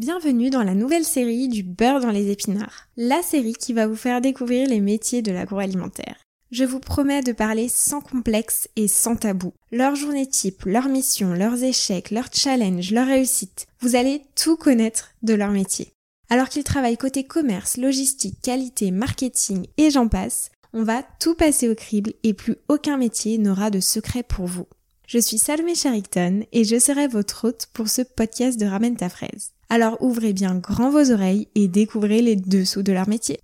Bienvenue dans la nouvelle série du beurre dans les épinards, la série qui va vous faire découvrir les métiers de l'agroalimentaire. Je vous promets de parler sans complexe et sans tabou. Leurs journées type, leurs missions, leurs échecs, leurs challenges, leurs réussites. Vous allez tout connaître de leur métier. Alors qu'ils travaillent côté commerce, logistique, qualité, marketing et j'en passe, on va tout passer au crible et plus aucun métier n'aura de secret pour vous. Je suis Salomé Charicton et je serai votre hôte pour ce podcast de Ramène ta fraise. Alors ouvrez bien grand vos oreilles et découvrez les dessous de leur métier.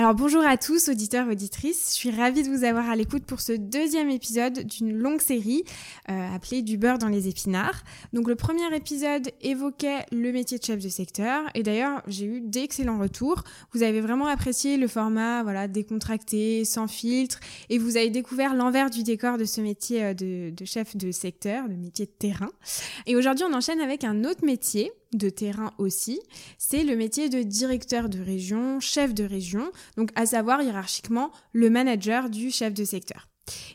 Alors bonjour à tous, auditeurs, auditrices. Je suis ravie de vous avoir à l'écoute pour ce deuxième épisode d'une longue série euh, appelée Du beurre dans les épinards. Donc le premier épisode évoquait le métier de chef de secteur et d'ailleurs j'ai eu d'excellents retours. Vous avez vraiment apprécié le format voilà décontracté, sans filtre et vous avez découvert l'envers du décor de ce métier euh, de, de chef de secteur, le métier de terrain. Et aujourd'hui on enchaîne avec un autre métier de terrain aussi, c'est le métier de directeur de région, chef de région, donc à savoir hiérarchiquement le manager du chef de secteur.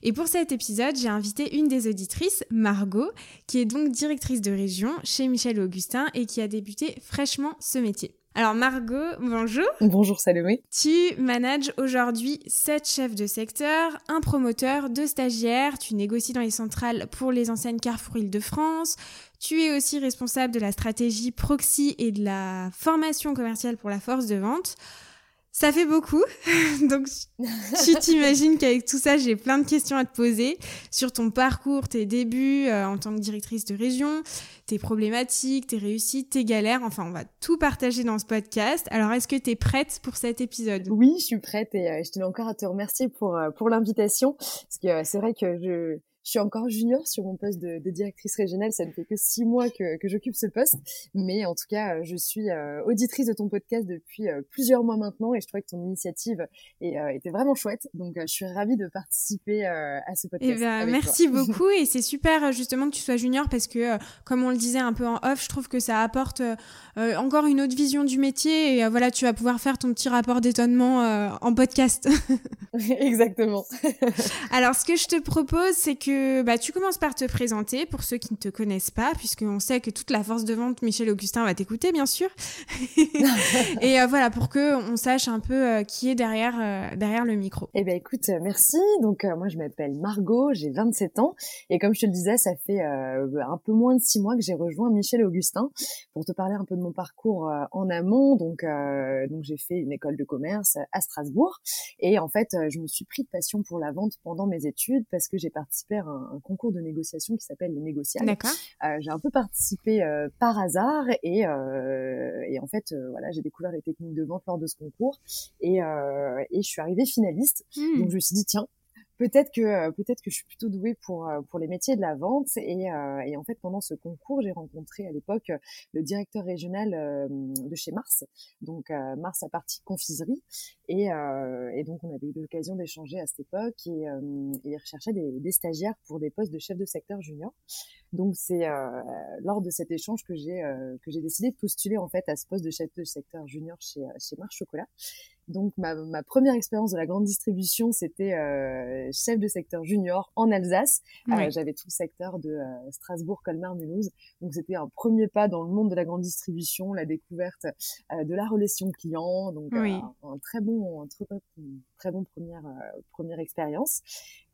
Et pour cet épisode, j'ai invité une des auditrices, Margot, qui est donc directrice de région chez Michel Augustin et qui a débuté fraîchement ce métier. Alors Margot, bonjour. Bonjour Salomé. Tu manages aujourd'hui sept chefs de secteur, un promoteur, deux stagiaires, tu négocies dans les centrales pour les enseignes Carrefour Île-de-France, tu es aussi responsable de la stratégie proxy et de la formation commerciale pour la force de vente. Ça fait beaucoup. Donc, tu t'imagines qu'avec tout ça, j'ai plein de questions à te poser sur ton parcours, tes débuts euh, en tant que directrice de région, tes problématiques, tes réussites, tes galères. Enfin, on va tout partager dans ce podcast. Alors, est-ce que tu es prête pour cet épisode? Oui, je suis prête et euh, je tenais encore à te remercier pour, euh, pour l'invitation. Parce que c'est vrai que je je suis encore junior sur mon poste de, de directrice régionale. Ça ne fait que six mois que, que j'occupe ce poste. Mais en tout cas, je suis euh, auditrice de ton podcast depuis euh, plusieurs mois maintenant et je trouvais que ton initiative est, euh, était vraiment chouette. Donc, je suis ravie de participer à ce podcast. Eh ben, merci beaucoup et c'est super justement que tu sois junior parce que, comme on le disait un peu en off, je trouve que ça apporte encore une autre vision du métier et voilà, tu vas pouvoir faire ton petit rapport d'étonnement en podcast. Exactement. Alors, ce que je te propose, c'est que bah, tu commences par te présenter pour ceux qui ne te connaissent pas, puisqu'on sait que toute la force de vente, Michel Augustin va t'écouter, bien sûr. et euh, voilà, pour que on sache un peu euh, qui est derrière, euh, derrière le micro. Eh ben écoute, merci. Donc moi, je m'appelle Margot, j'ai 27 ans. Et comme je te le disais, ça fait un peu moins de six mois que j'ai rejoint Michel Augustin pour te parler un peu de mon parcours en amont. Donc, donc j'ai fait une école de commerce à Strasbourg. Et en fait, je me suis pris de passion pour la vente pendant mes études parce que j'ai participé à un, concours de négociation qui s'appelle les négociables. Euh, j'ai un peu participé euh, par hasard et, euh, et en fait, voilà, j'ai découvert les techniques de vente lors de ce concours et, et je suis arrivée finaliste. Hmm. Donc je me suis dit tiens, peut-être que euh, peut-être que je suis plutôt douée pour euh, pour les métiers de la vente et, euh, et en fait pendant ce concours j'ai rencontré à l'époque le directeur régional de chez Mars donc Mars à partie confiserie et, et donc on avait eu l'occasion d'échanger à cette époque et, et il recherchait des, des, stagiaires pour des postes de chef de secteur junior donc c'est lors de cet échange que j'ai que j'ai décidé de postuler en fait à ce poste de chef de secteur junior chez chez Mars Chocolat donc ma, ma première expérience de la grande distribution, c'était euh, chef de secteur junior en Alsace. Euh, j'avais tout le secteur de euh, Strasbourg, Colmar, Mulhouse. Donc c'était un premier pas dans le monde de la grande distribution, la découverte de la relation client. Donc un, très bon, un très, très bon première première expérience.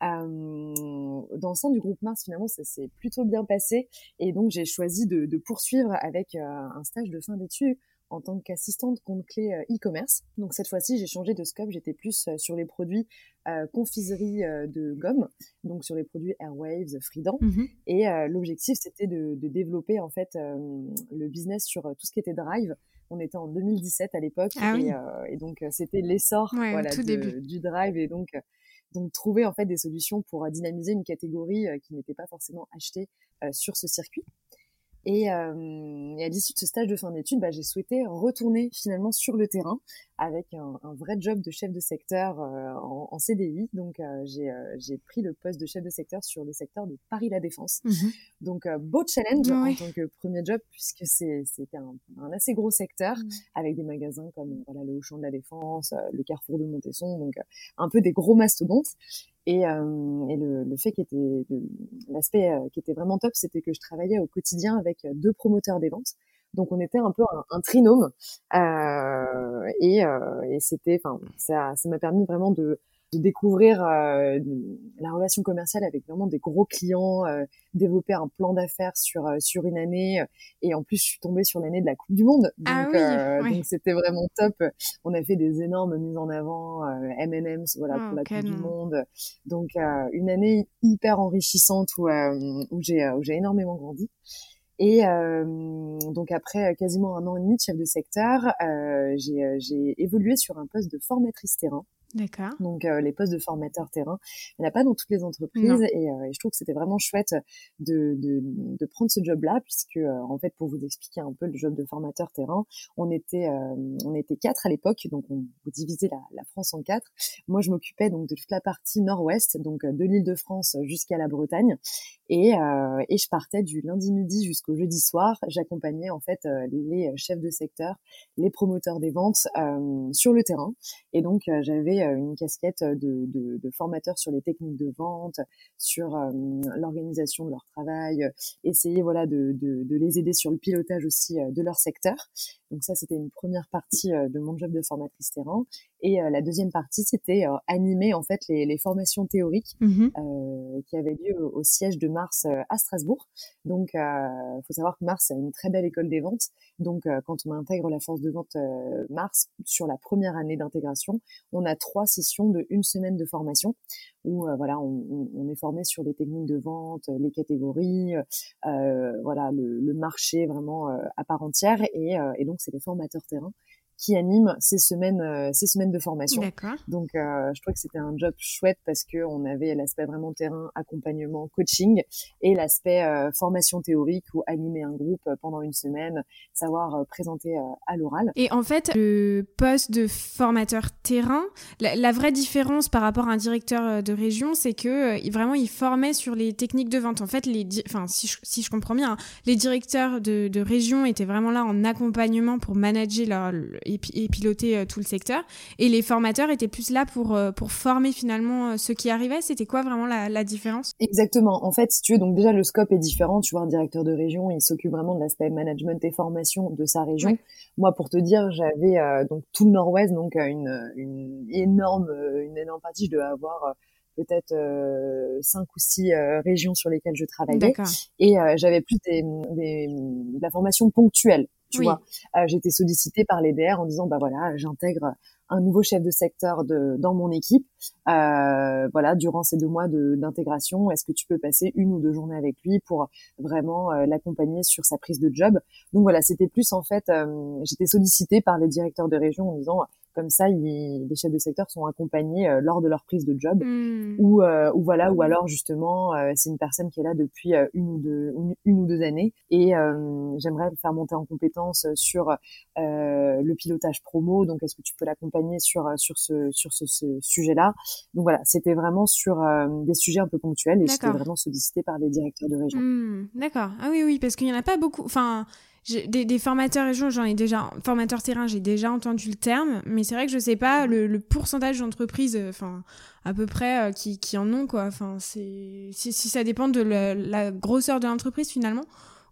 dans le sein du groupe Mars, finalement, ça s'est plutôt bien passé et donc j'ai choisi de, de poursuivre avec un stage de fin d'études en tant qu'assistante compte clé euh, e-commerce. Donc cette fois-ci, j'ai changé de scope, j'étais plus euh, sur les produits euh, confiserie de gomme, donc sur les produits Airwaves, Fridan. Mhm. Et l'objectif, c'était de, développer en fait le business sur tout ce qui était drive. On était en 2017 à l'époque ah et, donc c'était l'essor voilà, du drive et donc donc trouver en fait des solutions pour dynamiser une catégorie qui n'était pas forcément achetée sur ce circuit. Et, euh, et à l'issue de ce stage de fin d'études, bah, j'ai souhaité retourner finalement sur le terrain avec un, un vrai job de chef de secteur euh, en, en, CDI. Donc euh, euh, j'ai pris le poste de chef de secteur sur le secteur de Paris La Défense. Mmh Donc beau challenge en tant que premier job puisque c'était un, un, assez gros secteur mmh. avec des magasins comme voilà le Auchan de la Défense, le Carrefour de Montesson, donc un peu des gros mastodontes. Et, euh, et le, le, fait qui était l'aspect qui était vraiment top, c'était que je travaillais au quotidien avec deux promoteurs des ventes. Donc on était un peu un, un trinôme euh, et, euh, et c'était, enfin, ça, ça m'a permis vraiment de, de découvrir euh, la relation commerciale avec vraiment des gros clients, euh, développer un plan d'affaires sur euh, sur une année et en plus je suis tombée sur l'année de la Coupe du Monde ah donc ah oui, donc c'était vraiment top. On a fait des énormes mises en avant M&M's voilà pour la Coupe du Monde. Donc une année hyper enrichissante où où j'ai où j'ai énormément grandi. Et euh, donc après quasiment un an et demi de chef de secteur, euh, j'ai évolué sur un poste de formatrice terrain. D'accord. Donc euh, les postes de formateur terrain, il n'y en a pas dans toutes les entreprises et, euh, et, je trouve que c'était vraiment chouette de, de, de prendre ce job-là puisque euh, en fait pour vous expliquer un peu le job de formateur terrain, on était on était quatre à l'époque donc on divisait la, la, France en quatre. Moi je m'occupais donc de toute la partie nord-ouest donc de l'Île-de-France jusqu'à la Bretagne et, et je partais du lundi midi jusqu'au jeudi soir. J'accompagnais en fait les chefs de secteur, les promoteurs des ventes sur le terrain et donc j'avais euh, une casquette de, de, de, formateur sur les techniques de vente, sur euh, l'organisation de leur travail, essayer voilà de, de, les aider sur le pilotage aussi euh, de leur secteur. Donc ça, c'était une première partie de mon job de formatrice terrain. Et la deuxième partie, c'était animer en fait les, les formations théoriques mmh qui avaient lieu au, siège de Mars à Strasbourg. Donc, il faut savoir que Mars a une très belle école des ventes. Donc, quand on intègre la force de vente Mars sur la première année d'intégration, on a trois sessions de une semaine de formation où euh, voilà on, on, est formé sur les techniques de vente, les catégories, euh, voilà le, le, marché vraiment euh, à part entière et, euh, et donc c'est les formateurs terrain qui anime ces semaines, euh, ces semaines de formation. Donc, euh, je trouvais que c'était un job chouette parce que on avait l'aspect vraiment terrain, accompagnement, coaching, et l'aspect euh, formation théorique ou animer un groupe pendant une semaine, savoir présenter à l'oral. Et en fait, le poste de formateur terrain, la, vraie différence par rapport à un directeur de région, c'est que vraiment il formait sur les techniques de vente. En fait, les, enfin si je, si je comprends bien, hein, les directeurs de, de région étaient vraiment là en accompagnement pour manager leur et, piloter euh, tout le secteur. Et les formateurs étaient plus là pour, euh, pour former finalement euh, ceux qui arrivaient. C'était quoi vraiment la, la, différence? Exactement. En fait, si tu veux, donc déjà le scope est différent. Tu vois, un directeur de région, il s'occupe vraiment de l'aspect management et formation de sa région. Moi, pour te dire, j'avais donc tout le Nord-Ouest, donc une, une énorme, une énorme partie. Je devais avoir peut-être euh, cinq ou six régions sur lesquelles je travaillais et j'avais plus des, des, de la formation ponctuelle tu vois. Euh, J'étais sollicitée par les DR en disant bah voilà, j'intègre un nouveau chef de secteur de, dans mon équipe. Euh, voilà, durant ces deux mois d'intégration, est-ce que tu peux passer une ou deux journées avec lui pour vraiment euh, l'accompagner sur sa prise de job? Donc voilà, c'était plus en fait, euh, j'étais sollicitée par les directeurs de région en disant comme ça, les chefs de secteur sont accompagnés euh, lors de leur prise de job, mmh. ou, euh, ou voilà, ou alors justement, euh, c'est une personne qui est là depuis une ou deux, une, ou deux années, et j'aimerais le faire monter en compétence sur le pilotage promo. Donc, est-ce que tu peux l'accompagner sur sur ce sur ce, ce sujet-là? Donc voilà, c'était vraiment sur des sujets un peu ponctuels, et j'étais vraiment sollicitée par les directeurs de région. Mmh. D'accord. Ah oui, oui, parce qu'il y en a pas beaucoup. Enfin des, des, formateurs région, j'en ai déjà, formateurs terrain, j'ai déjà entendu le terme, mais c'est vrai que je sais pas le, le pourcentage d'entreprises, euh, enfin, à peu près, euh, qui, qui en ont, quoi. Enfin, c'est, si, si ça dépend de la grosseur de l'entreprise, finalement.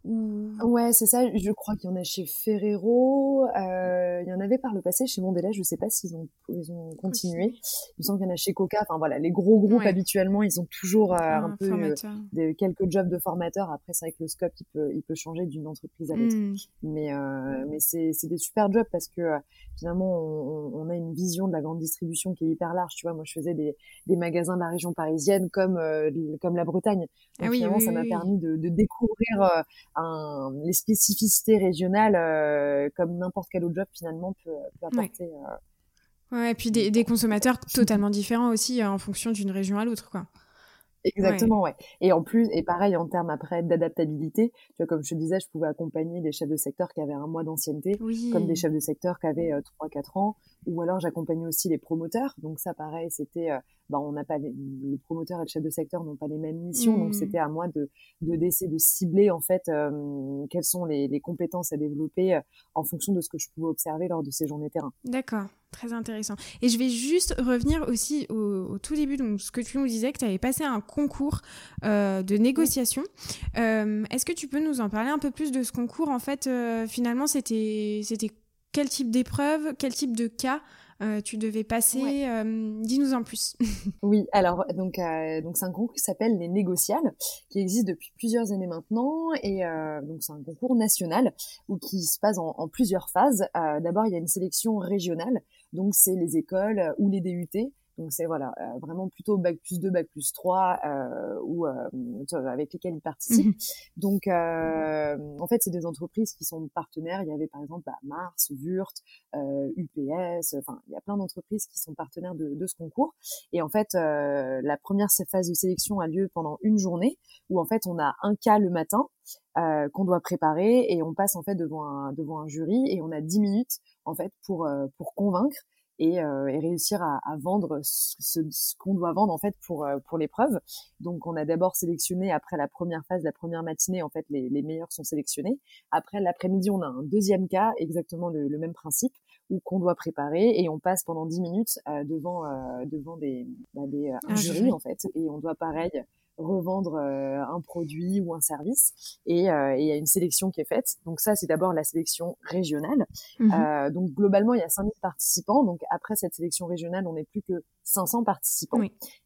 Ouais, c'est ça. Je crois qu'il y en a chez Ferrero. Euh, il y en avait par le passé chez Mondelez. Je sais pas s'ils ont, ils ont continué. Il me semble qu'il y en a chez Coca. Enfin voilà, les gros groupes habituellement, ils ont toujours euh, un, peu euh, quelques jobs de formateurs. Après, c'est vrai que le scope, il peut, il peut changer d'une entreprise à l'autre. Hmm. Mais, euh, mais c'est, c'est des super jobs parce que finalement, on, on, a une vision de la grande distribution qui est hyper large. Tu vois, moi, je faisais des, des magasins de la région parisienne comme, comme la Bretagne. Donc, ah finalement, ça m'a permis de, de découvrir un, les spécificités régionales, euh, comme n'importe quel autre job finalement peut, peut apporter. Ouais. Euh, ouais. et puis des, des consommateurs totalement différents aussi euh, en fonction d'une région à l'autre, quoi. Exactement, ouais. Et en plus, et pareil en termes après d'adaptabilité, tu vois, comme je te disais, je pouvais accompagner des chefs de secteur qui avaient un mois d'ancienneté, comme des chefs de secteur qui avaient euh, trois, 4 ans, ou alors j'accompagnais aussi les promoteurs. Donc ça, pareil, c'était, euh, bah, on n'a pas les, promoteurs et le chef de secteur n'ont pas les mêmes missions, donc mmh. c'était à moi de d'essayer de, cibler en fait euh, quelles sont les, les, compétences à développer en fonction de ce que je pouvais observer lors de ces journées terrain. D'accord. Très intéressant. Et je vais juste revenir aussi au, tout début, donc ce que tu nous disais, que tu avais passé un concours euh, de négociation. Euh, est-ce que tu peux nous en parler un peu plus de ce concours En fait, euh, finalement, c'était quel type d'épreuve, quel type de cas euh, tu devais passer. Euh, dis-nous en plus. oui, alors donc euh, donc c'est un concours qui s'appelle les négociales, qui existe depuis plusieurs années maintenant, et donc c'est un concours national ou qui se passe en, en plusieurs phases. D'abord, il y a une sélection régionale, donc c'est les écoles ou les DUT donc c'est voilà euh, vraiment plutôt bac plus 2, bac plus 3 euh, ou euh, avec lesquels ils participent. Mhm. Donc en fait c'est des entreprises qui sont partenaires. Il y avait par exemple bah, Mars, Wurt, UPS. Enfin il y a plein d'entreprises qui sont partenaires de, de, ce concours. Et en fait la première phase de sélection a lieu pendant une journée où en fait on a un cas le matin euh, qu'on doit préparer et on passe en fait devant un devant un jury et on a 10 minutes en fait pour pour convaincre et, euh, et réussir à, à vendre ce, ce qu'on doit vendre en fait pour euh, pour l'épreuve. Donc on a d'abord sélectionné après la première phase, la première matinée en fait les, les meilleurs sont sélectionnés. Après l'après-midi on a un deuxième cas, exactement le, le même principe où qu'on doit préparer et on passe pendant 10 minutes euh, devant euh, devant des, bah, des un jury en fait et on doit pareil revendre euh, un produit ou un service et euh, il y a une sélection qui est faite. Donc ça, c'est d'abord la sélection régionale. Mhm. Euh, donc globalement, il y a 5000 participants. Donc après cette sélection régionale, on n'est plus que 500 participants.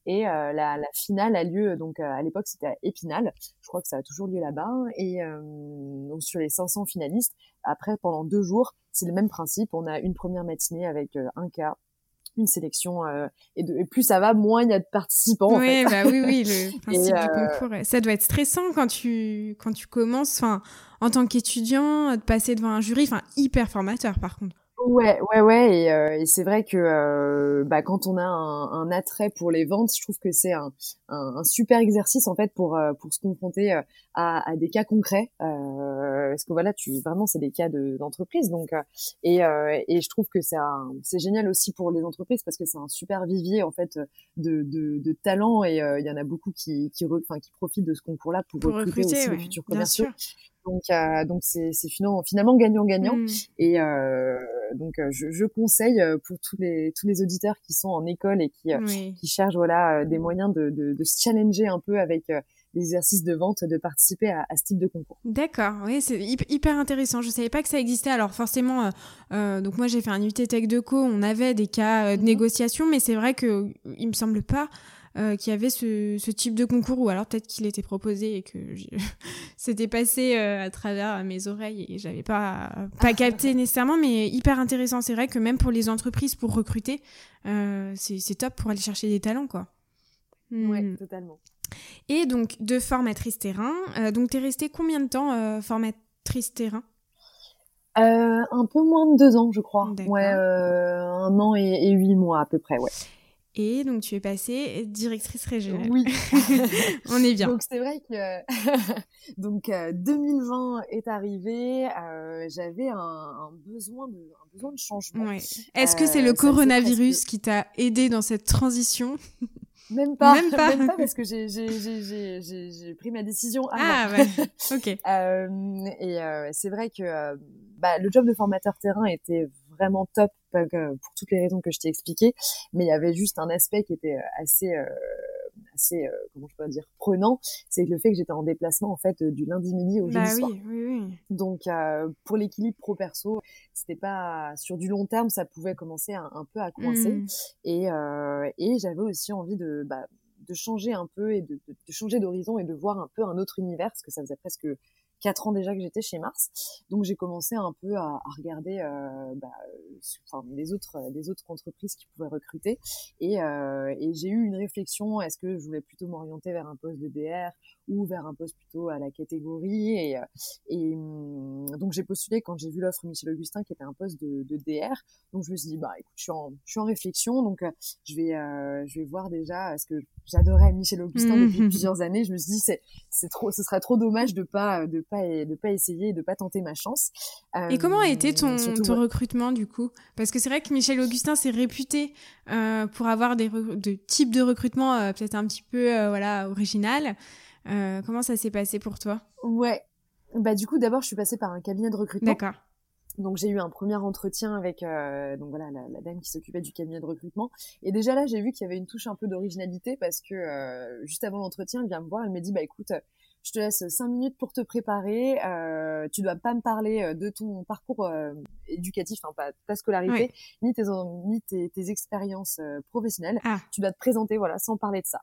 Et la, la, finale a lieu, donc à l'époque, c'était à Épinal. Je crois que ça a toujours lieu là-bas. Et donc sur les 500 finalistes, après, pendant deux jours, c'est le même principe. On a une première matinée avec un cas, une sélection euh, et, de, et plus ça va, moins il y a de participants. Oui, bah oui, oui, le principe du euh, concours, ça doit être stressant quand tu quand tu commences, enfin, en tant qu'étudiant, de passer devant un jury, enfin, hyper formateur par contre. Ouais, ouais, ouais, et, euh, et c'est vrai que euh, bah, quand on a un, un, attrait pour les ventes, je trouve que c'est un, un, un, super exercice en fait pour euh, pour se confronter à, à, des cas concrets, parce que voilà, tu vraiment c'est des cas d'entreprise, donc et, et je trouve que c'est c'est génial aussi pour les entreprises parce que c'est un super vivier en fait de de, de talents et il y en a beaucoup qui qui, enfin, qui profitent de ce concours-là pour, recruter, aussi les futurs commerciaux. Donc, euh, donc c'est, c'est finalement, finalement gagnant-gagnant. Mm. Et euh, donc, euh, je, je, conseille euh, pour tous les tous les auditeurs qui sont en école et qui qui cherchent voilà des moyens de, de, de se challenger un peu avec l'exercice de vente, de participer à, à, ce type de concours. D'accord, oui, c'est hyper intéressant. Je savais pas que ça existait. Alors forcément, euh, donc moi j'ai fait un UT Tech de co, on avait des cas de mm-hmm. négociation, mais c'est vrai que il me semble pas euh, qui avait ce, ce, type de concours, ou alors peut-être qu'il était proposé et que c'était passé euh, à travers mes oreilles et j'avais pas, pas capté nécessairement, mais hyper intéressant. C'est vrai que même pour les entreprises, pour recruter, euh, c'est top pour aller chercher des talents, quoi. Hmm. Ouais, totalement. Et donc, de formatrice terrain, euh, donc tu es restée combien de temps formatrice terrain? Un peu moins de deux ans, je crois. Ouais, un an et, et, huit mois à peu près, ouais. Et donc tu es passée directrice régionale. Oui. On est bien. Donc c'est vrai que donc 2020 euh, est arrivé, euh, j'avais un, un, besoin de un besoin de changement. Est-ce que c'est le euh, coronavirus qui t'a aidé dans cette transition? Même pas, même pas, même pas parce que j'ai pris ma décision. Ah ouais, ok. et c'est vrai que bah, le job de formateur terrain était vraiment top pour toutes les raisons que je t'ai expliquées, mais il y avait juste un aspect qui était euh, assez euh, assez euh, comment je peux dire prenant, c'est le fait que j'étais en déplacement en fait du lundi midi au jeudi bah soir. Oui, oui. Donc pour l'équilibre pro perso, c'était pas sur du long terme, ça pouvait commencer un, un peu à coincer mmh. et et j'avais aussi envie de bah, de changer un peu et de, de, de changer d'horizon et de voir un peu un autre univers parce que ça faisait presque quatre ans déjà que j'étais chez Mars. Donc j'ai commencé un peu à, regarder euh, bah, enfin, les autres les autres entreprises qui pouvaient recruter et, euh, et j'ai eu une réflexion est-ce que je voulais plutôt m'orienter vers un poste de DR ou vers un poste plutôt à la catégorie. Et, et hum, donc j'ai postulé quand j'ai vu l'offre Michel Augustin qui était un poste de, de, DR donc je me suis dit bah écoute je suis en je suis en réflexion. Donc je vais euh, je vais voir déjà ce que j'adorais Michel Augustin depuis mmh. plusieurs années. Je me suis dit c'est c'est trop ce serait trop dommage de pas de pas de pas essayer de pas tenter ma chance. Et comment a été ton, ton recrutement du coup? Parce que c'est vrai que Michel Augustin s'est réputé euh, pour avoir des de types de recrutement euh, peut-être un petit peu euh, voilà original euh, comment ça s'est passé pour toi? Ouais. Bah du coup d'abord je suis passée par un cabinet de recrutement. D'accord. Donc j'ai eu un premier entretien avec euh, donc voilà la, la, dame qui s'occupait du cabinet de recrutement et déjà là j'ai vu qu'il y avait une touche un peu d'originalité parce que euh, juste avant l'entretien elle vient me voir elle me dit bah écoute je te laisse cinq minutes pour te préparer euh, tu dois pas me parler de ton parcours éducatif enfin pas ta scolarité ni tes ni tes, tes expériences professionnelles ah. tu dois te présenter voilà sans parler de ça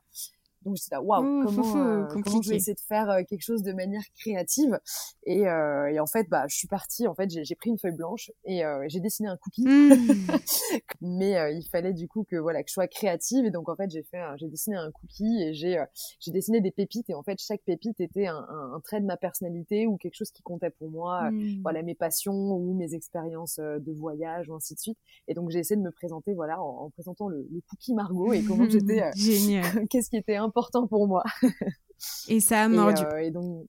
donc j'étais là, waouh, comment, euh, comment je vais essayer de faire euh, quelque chose de manière créative et, euh, et en fait, bah, je suis partie. En fait, j'ai pris une feuille blanche et euh, j'ai dessiné un cookie. Mmh. Mais euh, il fallait du coup que voilà que je sois créative et donc en fait j'ai fait, j'ai dessiné un cookie et j'ai j'ai dessiné des pépites et en fait chaque pépite était un, un, un, trait de ma personnalité ou quelque chose qui comptait pour moi. Mmh. Voilà mes passions ou mes expériences de voyage ou ainsi de suite. Et donc j'ai essayé de me présenter voilà en, en présentant le, le, cookie Margot et comment j'étais. Génial. Qu'est-ce qui était important pour moi. et ça a mordu. Et, euh, et, donc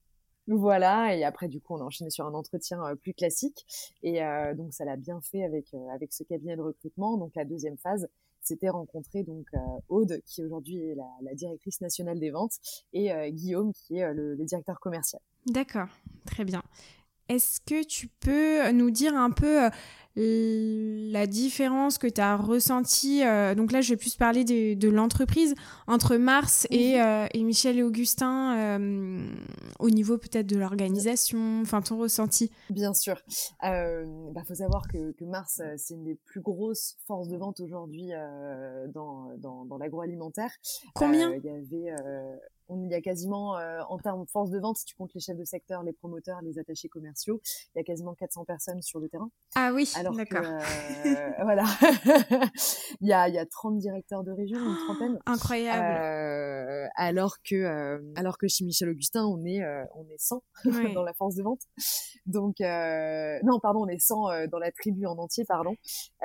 voilà, et après du coup on a enchaîné sur un entretien euh, plus classique et euh, donc ça l'a bien fait avec euh, avec ce cabinet de recrutement. Donc la deuxième phase, c'était rencontrer donc Aude qui aujourd'hui est la, la, directrice nationale des ventes et Guillaume qui est le, le directeur commercial. D'accord, très bien. Est-ce que tu peux nous dire un peu la différence que tu as ressentie, euh, donc là je vais plus parler de, de l'entreprise, entre Mars et, euh, et, Michel et Augustin, euh, au niveau peut-être de l'organisation, enfin ton ressenti Bien sûr. Il euh, bah, faut savoir que, que Mars, euh, c'est une des plus grosses forces de vente aujourd'hui dans, dans, dans l'agroalimentaire. Combien? Il y avait on y a quasiment, euh, en termes de force de vente, si tu comptes les chefs de secteur, les promoteurs, les attachés commerciaux, il y a quasiment 400 personnes sur le terrain. Ah oui, d'accord. Euh, voilà. il, y a, il y a 30 directeurs de région, une trentaine. Incroyable. Euh, alors que, euh, alors que chez Michel Augustin, on est, euh, on est 100 oui. dans la force de vente. Donc, non, pardon, on est 100 dans la tribu en entier, pardon.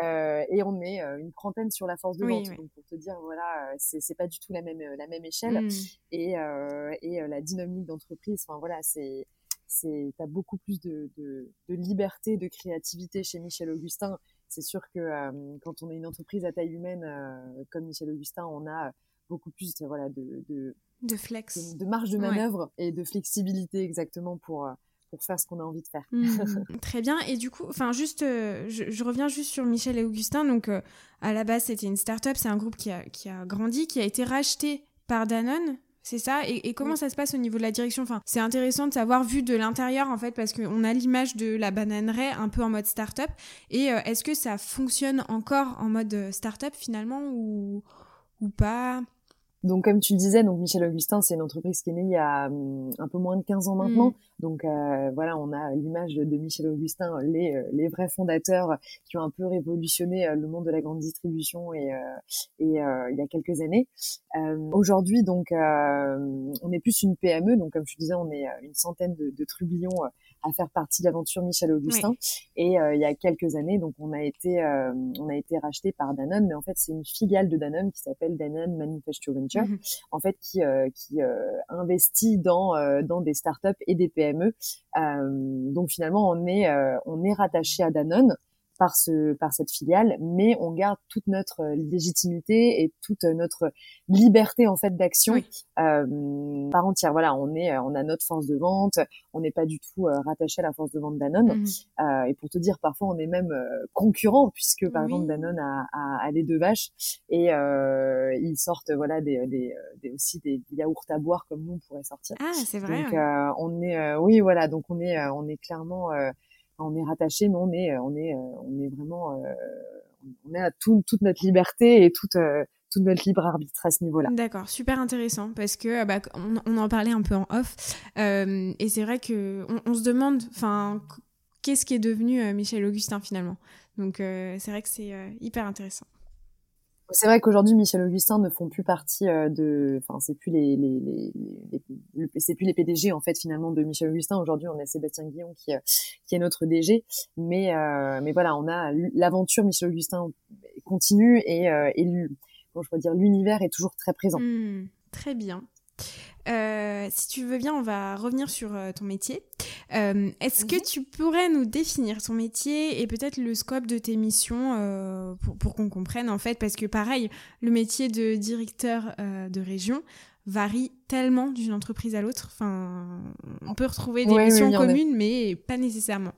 et on est une trentaine sur la force de oui, vente. Oui. Donc, pour te dire, voilà, c'est pas du tout la même, la même échelle. Mm. Et euh, et la dynamique d'entreprise. Enfin voilà, c'est c'est t'as beaucoup plus de, de, de, liberté, de créativité chez Michel Augustin. C'est sûr que euh, quand on est une entreprise à taille humaine euh, comme Michel Augustin, on a beaucoup plus voilà de de, de flex, de, de marge de manœuvre ouais. et de flexibilité exactement pour pour faire ce qu'on a envie de faire. Mmh, très bien. Et du coup, enfin, juste, euh, je, je, reviens juste sur Michel et Augustin. Donc, euh, à la base, c'était une start-up. C'est un groupe qui a, qui a grandi, qui a été racheté par Danone. C'est ça. Et, et comment oui. ça se passe au niveau de la direction? Enfin, c'est intéressant de savoir vu de l'intérieur en fait, parce qu'on a l'image de la bananeraie un peu en mode start-up. Et euh, est-ce que ça fonctionne encore en mode start-up finalement ou ou pas? Donc comme tu le disais, donc Michel Augustin, c'est une entreprise qui est née il y a hum, un peu moins de 15 ans maintenant. Mmh. Donc euh, voilà, on a l'image de Michel Augustin, les, euh, les vrais fondateurs qui ont un peu révolutionné euh, le monde de la grande distribution et, et il y a quelques années. Aujourd'hui, donc on est plus une PME, donc comme je disais, on est une centaine de, de trublions à faire partie de l'aventure Michel Augustin. Oui. Et il y a quelques années, donc on a été on a été racheté par Danone, mais en fait c'est une filiale de Danone qui s'appelle Danone Manufacturing Venture, mmh. en fait, qui, euh, qui euh, investit dans, euh, dans des startups et des PME. donc finalement, on est, on est rattaché à Danone par ce par cette filiale mais on garde toute notre légitimité et toute notre liberté en fait d'action oui. euh, par entière voilà on est on a notre force de vente on n'est pas du tout euh, rattaché à la force de vente Danone mmh. euh, et pour te dire parfois on est même concurrent puisque par oui. exemple Danone a, a, a, les deux vaches et euh, ils sortent voilà des, des, des, aussi des yaourts à boire comme nous on pourrait sortir ah c'est vrai donc on est oui voilà donc on est on est clairement on est rattaché, mais on est, on est, on est vraiment, on est à tout, toute notre liberté et toute, tout notre libre arbitre à ce niveau-là. D'accord, super intéressant parce que bah, on, en parlait un peu en off et c'est vrai que on, se demande, enfin, qu'est-ce qui est devenu Michel Augustin finalement? Donc c'est vrai que c'est hyper intéressant. C'est vrai qu'aujourd'hui, Michel Augustin ne font plus partie euh, de, enfin, c'est plus les, les, les, les c'est plus les PDG en fait finalement de Michel Augustin. Aujourd'hui, on a Sébastien Guillon qui, euh, qui est notre DG, mais euh, mais voilà, on a l'aventure Michel Augustin continue et, euh, et comment je dire, l'univers est toujours très présent. Mmh, très bien. Euh, si tu veux bien, on va revenir sur euh, ton métier. Euh, est-ce que mhm. tu pourrais nous définir ton métier et peut-être le scope de tes missions pour, qu'on comprenne en fait? Parce que pareil, le métier de directeur de région varie tellement d'une entreprise à l'autre. Enfin, on peut retrouver des missions communes, mais pas nécessairement.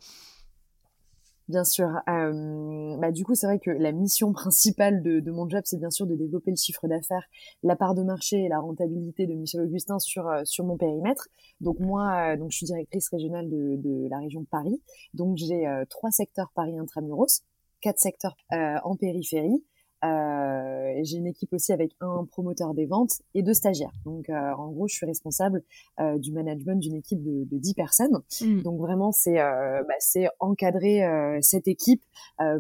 Bien sûr. Euh, bah, du coup, c'est vrai que la mission principale de, de mon job, c'est bien sûr de développer le chiffre d'affaires, la part de marché et la rentabilité de Michel Augustin sur euh, sur mon périmètre. Donc moi, euh, donc je suis directrice régionale de, de la région Paris. Donc j'ai euh, trois secteurs Paris intramuros, quatre secteurs en périphérie euh, j'ai une équipe aussi avec un promoteur des ventes et deux stagiaires. Donc, euh, en gros, je suis responsable euh, du management d'une équipe de, de 10 personnes. Mm. Donc, vraiment, c'est euh, bah, c'est encadrer euh, cette équipe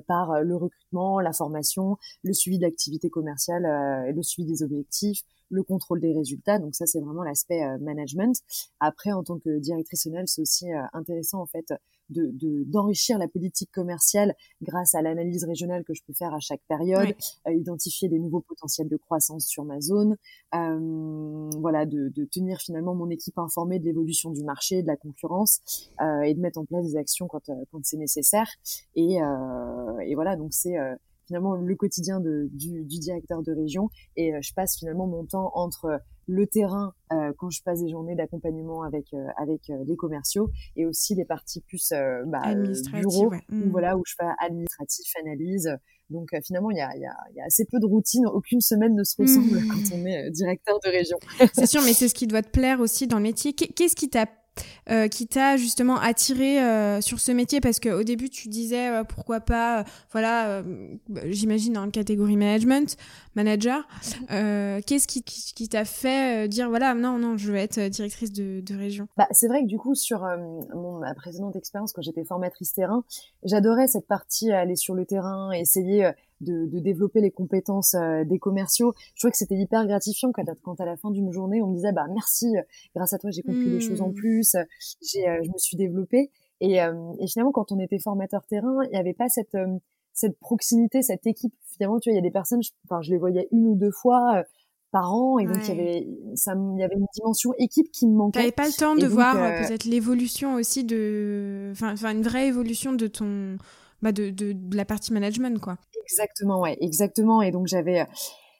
par le recrutement, la formation, le suivi d'activités commerciales, le suivi des objectifs, le contrôle des résultats. Donc ça, c'est vraiment l'aspect management. Après, en tant que directrice c'est aussi intéressant en fait de d'enrichir la politique commerciale grâce à l'analyse régionale que je peux faire à chaque période, euh, identifier des nouveaux potentiels de croissance sur ma zone, euh, voilà, de, de, tenir finalement mon équipe informée de l'évolution du marché, de la concurrence euh, et de mettre en place des actions quand quand c'est nécessaire. Et, euh, et voilà, donc c'est finalement le quotidien de, du, du, directeur de région et je passe finalement mon temps entre le terrain euh, quand je passe des journées d'accompagnement avec euh, avec euh, les commerciaux et aussi les parties plus bah, bureau où, mmh. voilà où je fais administratif analyse. Donc finalement il y a, y, a, y a, assez peu de routine. Aucune semaine ne se ressemble mmh. quand on est directeur de région. C'est sûr mais c'est ce qui doit te plaire aussi dans le métier. Qu'est-ce qui t'a euh, qui t'a justement attiré euh, sur ce métier parce qu'au début tu disais euh, pourquoi pas voilà j'imagine dans la catégorie management manager mhm. qu'est-ce qui, qui, t'a fait dire voilà non non je veux être directrice de, de région? Bah, c'est vrai que du coup sur mon, ma précédente expérience quand j'étais formatrice terrain j'adorais cette partie aller sur le terrain essayer de, de développer les compétences euh, des commerciaux. Je trouvais que c'était hyper gratifiant quand, quand à la fin d'une journée, on me disait bah merci, grâce à toi j'ai compris des choses en mmh. plus, j'ai, euh, je me suis développée. Et, euh, et, finalement, quand on était formateur terrain, il n'y avait pas cette cette proximité, cette équipe. Finalement, tu vois, il y a des personnes, je, enfin, je les voyais une ou deux fois par an, et donc il y avait ça, il y avait une dimension équipe qui me manquait. T'avais pas le temps de voir peut-être l'évolution aussi de, enfin, enfin, une vraie évolution de ton bah de, de, de, la partie management quoi. Exactement ouais exactement et donc j'avais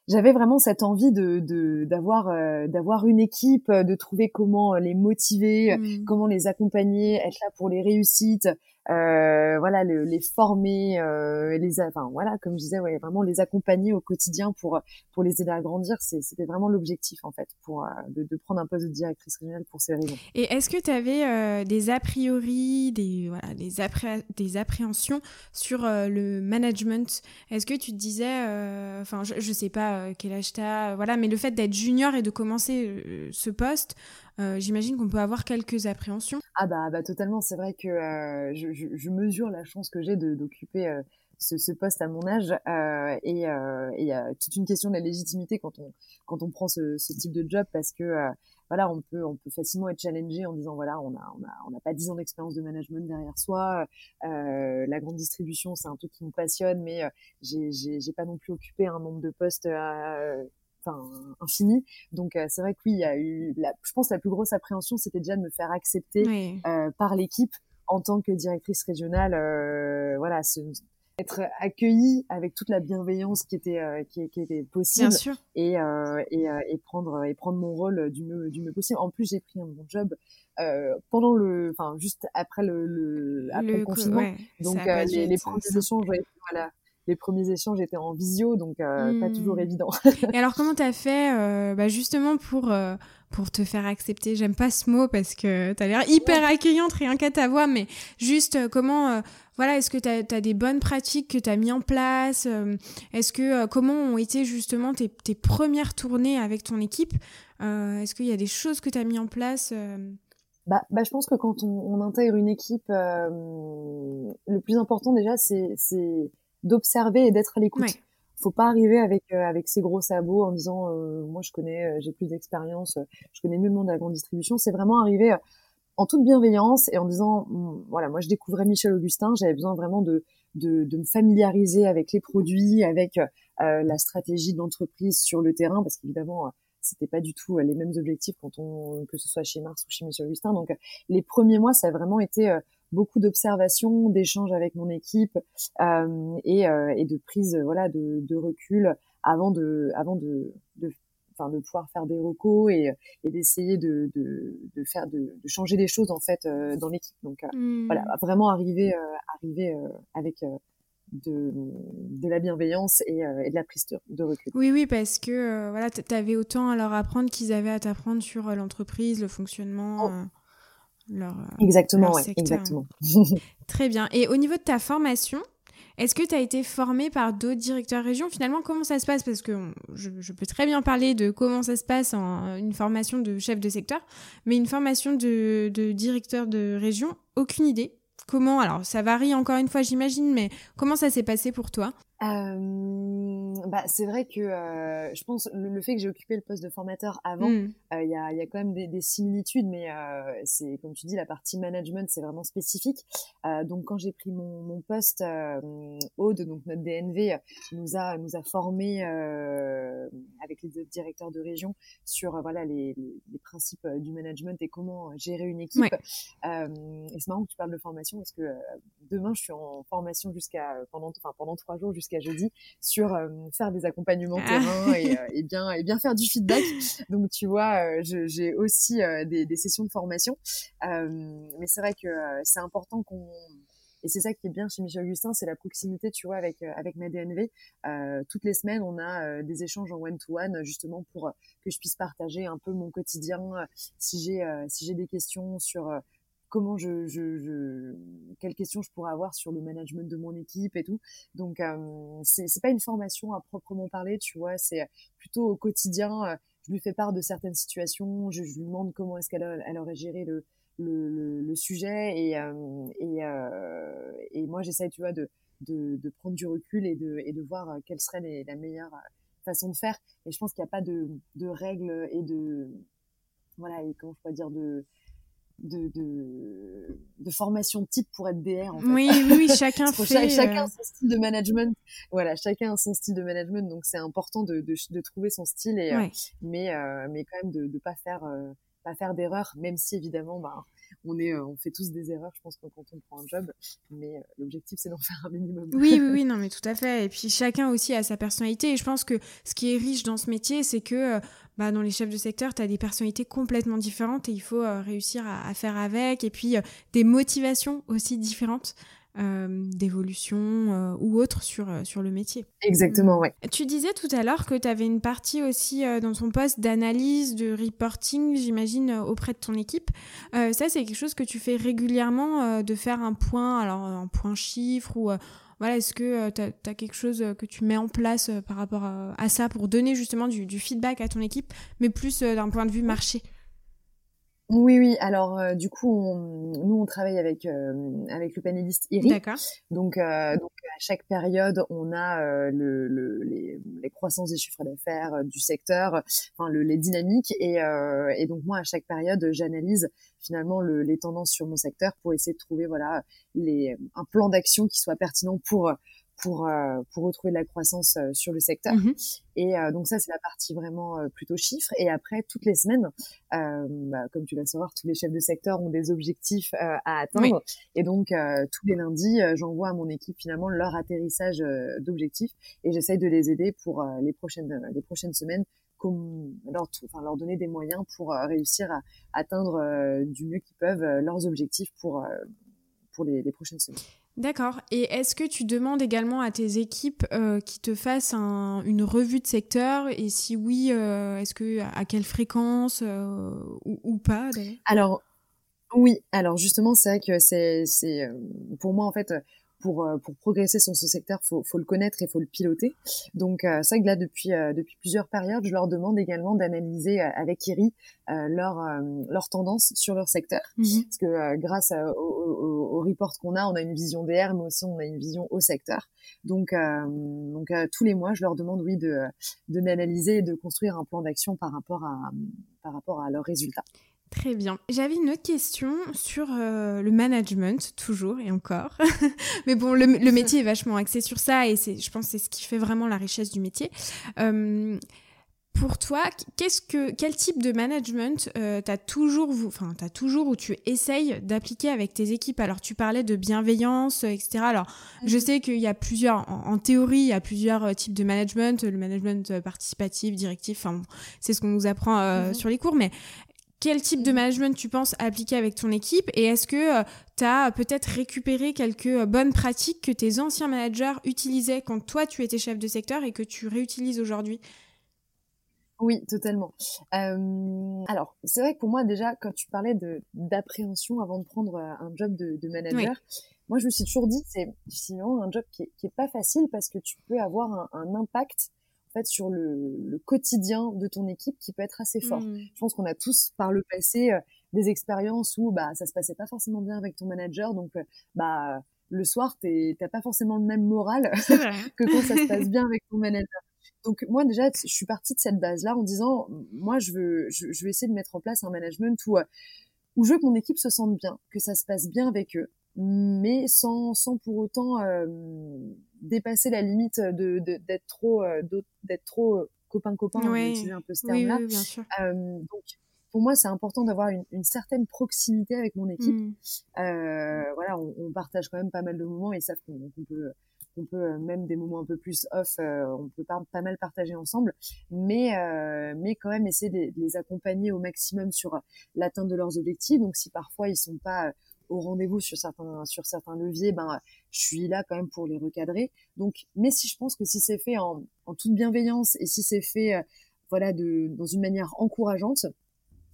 j'avais vraiment cette envie de d'avoir euh, d'avoir une équipe, de trouver comment les motiver, mmh. comment les accompagner, être là pour les réussites, euh, voilà, le, les former, euh, les, enfin voilà, comme je disais, ouais, vraiment les accompagner au quotidien pour pour les aider à grandir. C'était vraiment l'objectif en fait, pour euh, de, prendre un poste de directrice régionale pour ces raisons. Et est-ce que tu avais des a priori, des voilà, des, appré des appréhensions sur le management? Est-ce que tu te disais, enfin, je, je sais pas quel âge t'as, voilà, mais le fait d'être junior et de commencer ce poste. Euh, j'imagine qu'on peut avoir quelques appréhensions. Ah bah, bah totalement, c'est vrai que euh, je, mesure la chance que j'ai d'occuper euh, ce, poste à mon âge. Euh, et il y a toute une question de la légitimité quand on quand on prend ce, type de job parce que voilà on peut on peut facilement être challengé en disant voilà on a on a on n'a pas dix ans d'expérience de management derrière soi. La grande distribution c'est un truc qui nous passionne mais j'ai j'ai pas non plus occupé un nombre de postes enfin infini. Donc euh, c'est vrai que oui, il y a eu, la, je pense la plus grosse appréhension, c'était déjà de me faire accepter euh, par l'équipe en tant que directrice régionale. Euh, voilà, ce, être accueillie avec toute la bienveillance qui était euh, qui, qui, était possible et euh, et, et, prendre et prendre mon rôle du mieux du mieux possible en plus j'ai pris un bon job euh, pendant le enfin juste après le, le après le, confinement donc les, les échanges voilà les premiers échanges étaient en visio, donc pas toujours hmm. évident. Et alors, comment tu as fait bah, justement pour, pour te faire accepter? J'aime pas ce mot parce que tu as l'air hyper accueillante, rien qu'à ta voix, mais juste comment voilà, est-ce que tu as, des bonnes pratiques que tu as mis en place Est-ce que comment ont été justement tes, tes premières tournées avec ton équipe? Est-ce qu'il y a des choses que tu as mis en place bah, bah, je pense que quand on, on intègre une équipe, euh, le plus important déjà, c'est, c'est d'observer et d'être à l'écoute. Ouais. Faut pas arriver avec euh, avec ses gros sabots en disant euh, moi je connais, j'ai plus d'expérience, je connais mieux le monde de la grande distribution. C'est vraiment arriver en toute bienveillance et en disant hum, voilà moi je découvrais Michel Augustin, j'avais besoin vraiment de, de, de me familiariser avec les produits, avec la stratégie de l'entreprise sur le terrain parce qu'évidemment c'était pas du tout euh, les mêmes objectifs quand on que ce soit chez Mars ou chez Michel Augustin. Donc euh, les premiers mois, ça a vraiment été euh, beaucoup d'observations, d'échanges avec mon équipe euh, et, et, de prise voilà de, de, recul avant de avant de, de Enfin, de pouvoir faire des recos et, et d'essayer de, de, de, faire de, de, changer les choses en fait dans l'équipe donc mmh. voilà vraiment arriver arriver avec de, de la bienveillance et, euh, et, de la prise de, recul. Oui, oui, parce que euh, voilà, tu avais autant à leur apprendre qu'ils avaient à t'apprendre sur euh, l'entreprise, le fonctionnement. Oh. Leur, exactement, ouais, exactement. Très bien. Et au niveau de ta formation, est-ce que tu as été formé par d'autres directeurs région Finalement, comment ça se passe? Parce que je, je, peux très bien parler de comment ça se passe en une formation de chef de secteur, mais une formation de, de directeur de région, aucune idée. Comment Alors, ça varie encore une fois, j'imagine, mais comment ça s'est passé pour toi? Euh, bah, c'est vrai que euh, je pense le, le fait que j'ai occupé le poste de formateur avant, euh, il y, a, y, a, quand même des, des similitudes, mais euh, c'est comme tu dis, la partie management, c'est vraiment spécifique. Euh, donc quand j'ai pris mon, mon poste, Aude, donc notre DNV, nous a nous a formé avec les directeurs de région sur voilà les, les, principes du management et comment gérer une équipe. et c'est marrant que tu parles de formation parce que demain je suis en formation jusqu'à pendant enfin pendant trois jours jusqu'à jusqu'à jeudi sur euh, faire des accompagnements ah. terrain et, euh, et, bien et bien faire du feedback. Donc tu vois, euh, j'ai aussi des, des, sessions de formation, mais c'est vrai que c'est important qu'on et c'est ça qui est bien chez Michel Augustin, c'est la proximité, tu vois, avec avec ma DNV. Euh, toutes les semaines, on a des échanges en one-to-one, justement pour que je puisse partager un peu mon quotidien, si j'ai si j'ai des questions sur comment je, je, je, quelles questions je pourrais avoir sur le management de mon équipe et tout. Donc euh, c'est c'est pas une formation à proprement parler, tu vois, c'est plutôt au quotidien. Euh, je lui fais part de certaines situations, je, je lui demande comment est-ce qu'elle elle aurait géré le le, le, sujet et euh, et, euh, et moi j'essaie, tu vois, de, de, de prendre du recul et de et de voir quelle serait les, la meilleure façon de faire. Et je pense qu'il n'y a pas de de règles et de voilà et comment je pourrais dire de de, de, de, formation type pour être DR. En fait. Oui, oui, chacun fait. chacun euh, son style de management. Voilà, chacun a son style de management, donc c'est important de, de, de, trouver son style, et, euh, mais, euh, mais quand même de ne pas faire, pas faire d'erreur, même si évidemment, bah, on est, on fait tous des erreurs, je pense, quand on prend un job, mais l'objectif c'est d'en faire un minimum. Oui, oui, oui, non, mais tout à fait. Et puis chacun aussi a sa personnalité, et je pense que ce qui est riche dans ce métier, c'est que bah, dans les chefs de secteur, tu as des personnalités complètement différentes et il faut euh, réussir à, faire avec. Et puis, euh, des motivations aussi différentes. Euh, d'évolution ou autre sur, sur le métier. Exactement, ouais. Tu disais tout à l'heure que tu avais une partie aussi dans ton poste d'analyse, de reporting, j'imagine, auprès de ton équipe. ça, c'est quelque chose que tu fais régulièrement, de faire un point, alors un point chiffre ou voilà, est-ce que tu as, quelque chose que tu mets en place par rapport à, ça pour donner justement du, du, feedback à ton équipe, mais plus d'un point de vue marché? Oui, oui. Alors, euh, du coup, nous, on travaille avec euh, avec le panéliste IRI. D'accord. Donc, euh, donc, à chaque période, on a le, le, les, les, croissances des chiffres d'affaires du secteur, enfin, le, les dynamiques. Et, et donc, moi, à chaque période, j'analyse finalement le, les tendances sur mon secteur pour essayer de trouver, voilà, les, un plan d'action qui soit pertinent pour pour euh, pour retrouver de la croissance euh, sur le secteur. Mhm. Et euh, donc ça c'est la partie vraiment plutôt chiffres. Et après toutes les semaines, bah, comme tu vas savoir, tous les chefs de secteur ont des objectifs à atteindre. Et donc tous les lundis, j'envoie à mon équipe finalement leur atterrissage d'objectifs et j'essaye de les aider pour les prochaines les prochaines semaines comme leur, enfin, leur donner des moyens pour réussir à atteindre du mieux qu'ils peuvent leurs objectifs pour pour les, les prochaines semaines. D'accord. Et est-ce que tu demandes également à tes équipes euh, qui te fassent une revue de secteur? Et si oui, euh, est-ce que à quelle fréquence euh, ou, pas Alors oui. Alors justement, c'est vrai que c'est c'est pour moi en fait pour, euh, pour progresser sur ce secteur, faut, faut le connaître et faut le piloter. Donc euh, c'est vrai que là depuis euh, depuis plusieurs périodes, je leur demande également d'analyser avec Iri leur leur tendance sur leur secteur, mhm. parce que grâce au, au, au, report qu'on a, on a une vision DR, mais aussi on a une vision au secteur. Donc donc tous les mois, je leur demande oui de de d'analyser et de construire un plan d'action par rapport à par rapport à leurs résultats. Très bien. J'avais une autre question sur euh, le management, toujours et encore. Mais bon, le, métier est vachement axé sur ça et c'est, je pense que c'est ce qui fait vraiment la richesse du métier. Euh, pour toi, qu'est-ce que, quel type de management euh, t'as toujours, enfin, t'as toujours où tu essayes d'appliquer avec tes équipes? Alors, tu parlais de bienveillance, etc. Alors, je mhm. sais qu'il y a plusieurs, en, théorie, il y a plusieurs types de management, le management participatif, directif. Enfin, c'est ce qu'on nous apprend mhm. sur les cours. Mais quel type de management tu penses appliquer avec ton équipe et est-ce que euh, tu as peut-être récupéré quelques euh, bonnes pratiques que tes anciens managers utilisaient quand toi tu étais chef de secteur et que tu réutilises aujourd'hui? Oui, totalement. Euh, alors, c'est vrai que pour moi, déjà, quand tu parlais de d'appréhension avant de prendre un job de, manager, moi, je me suis toujours dit, c'est finalement un job qui est, pas facile parce que tu peux avoir un impact en fait sur le, le, quotidien de ton équipe qui peut être assez fort. Mmh. Je pense qu'on a tous par le passé euh, des expériences où bah ça se passait pas forcément bien avec ton manager, donc euh, bah le soir t'as pas forcément le même moral que quand ça se passe bien avec ton manager. Donc moi déjà je suis partie de cette base là en disant moi je veux je, je, veux essayer de mettre en place un management où euh, où je veux que mon équipe se sente bien, que ça se passe bien avec eux, mais sans sans pour autant euh, dépasser la limite de d'être trop euh, d'être trop euh, copain copain oui. un peu ce terme là euh, donc pour moi c'est important d'avoir une, une, certaine proximité avec mon équipe mm. euh, voilà on, on, partage quand même pas mal de moments et ils savent qu'on peut on peut même des moments un peu plus off, on peut pas, pas mal partager ensemble, mais euh, mais quand même essayer de, de, les accompagner au maximum sur l'atteinte de leurs objectifs. Donc si parfois ils sont pas au rendez-vous sur certains sur certains leviers, ben je suis là quand même pour les recadrer. Donc, mais si je pense que si c'est fait en, en, toute bienveillance et si c'est fait euh, voilà de dans une manière encourageante,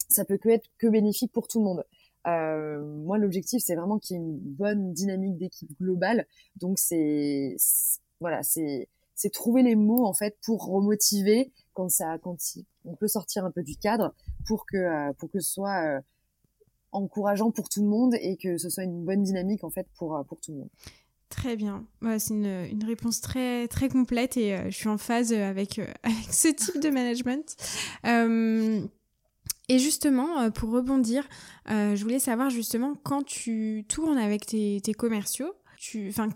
ça peut que être que bénéfique pour tout le monde. Euh, moi, l'objectif, c'est vraiment qu'il y ait une bonne dynamique d'équipe globale. Donc, c'est voilà, c'est c'est trouver les mots en fait pour remotiver quand ça quand on peut sortir un peu du cadre pour que euh, pour que ce soit euh, encourageant pour tout le monde et que ce soit une bonne dynamique en fait pour, euh, pour tout le monde. Très bien. c'est une, réponse très, très complète et euh, je suis en phase avec, euh, avec ce type de management. et justement, pour rebondir, je voulais savoir justement quand tu tournes avec tes, commerciaux,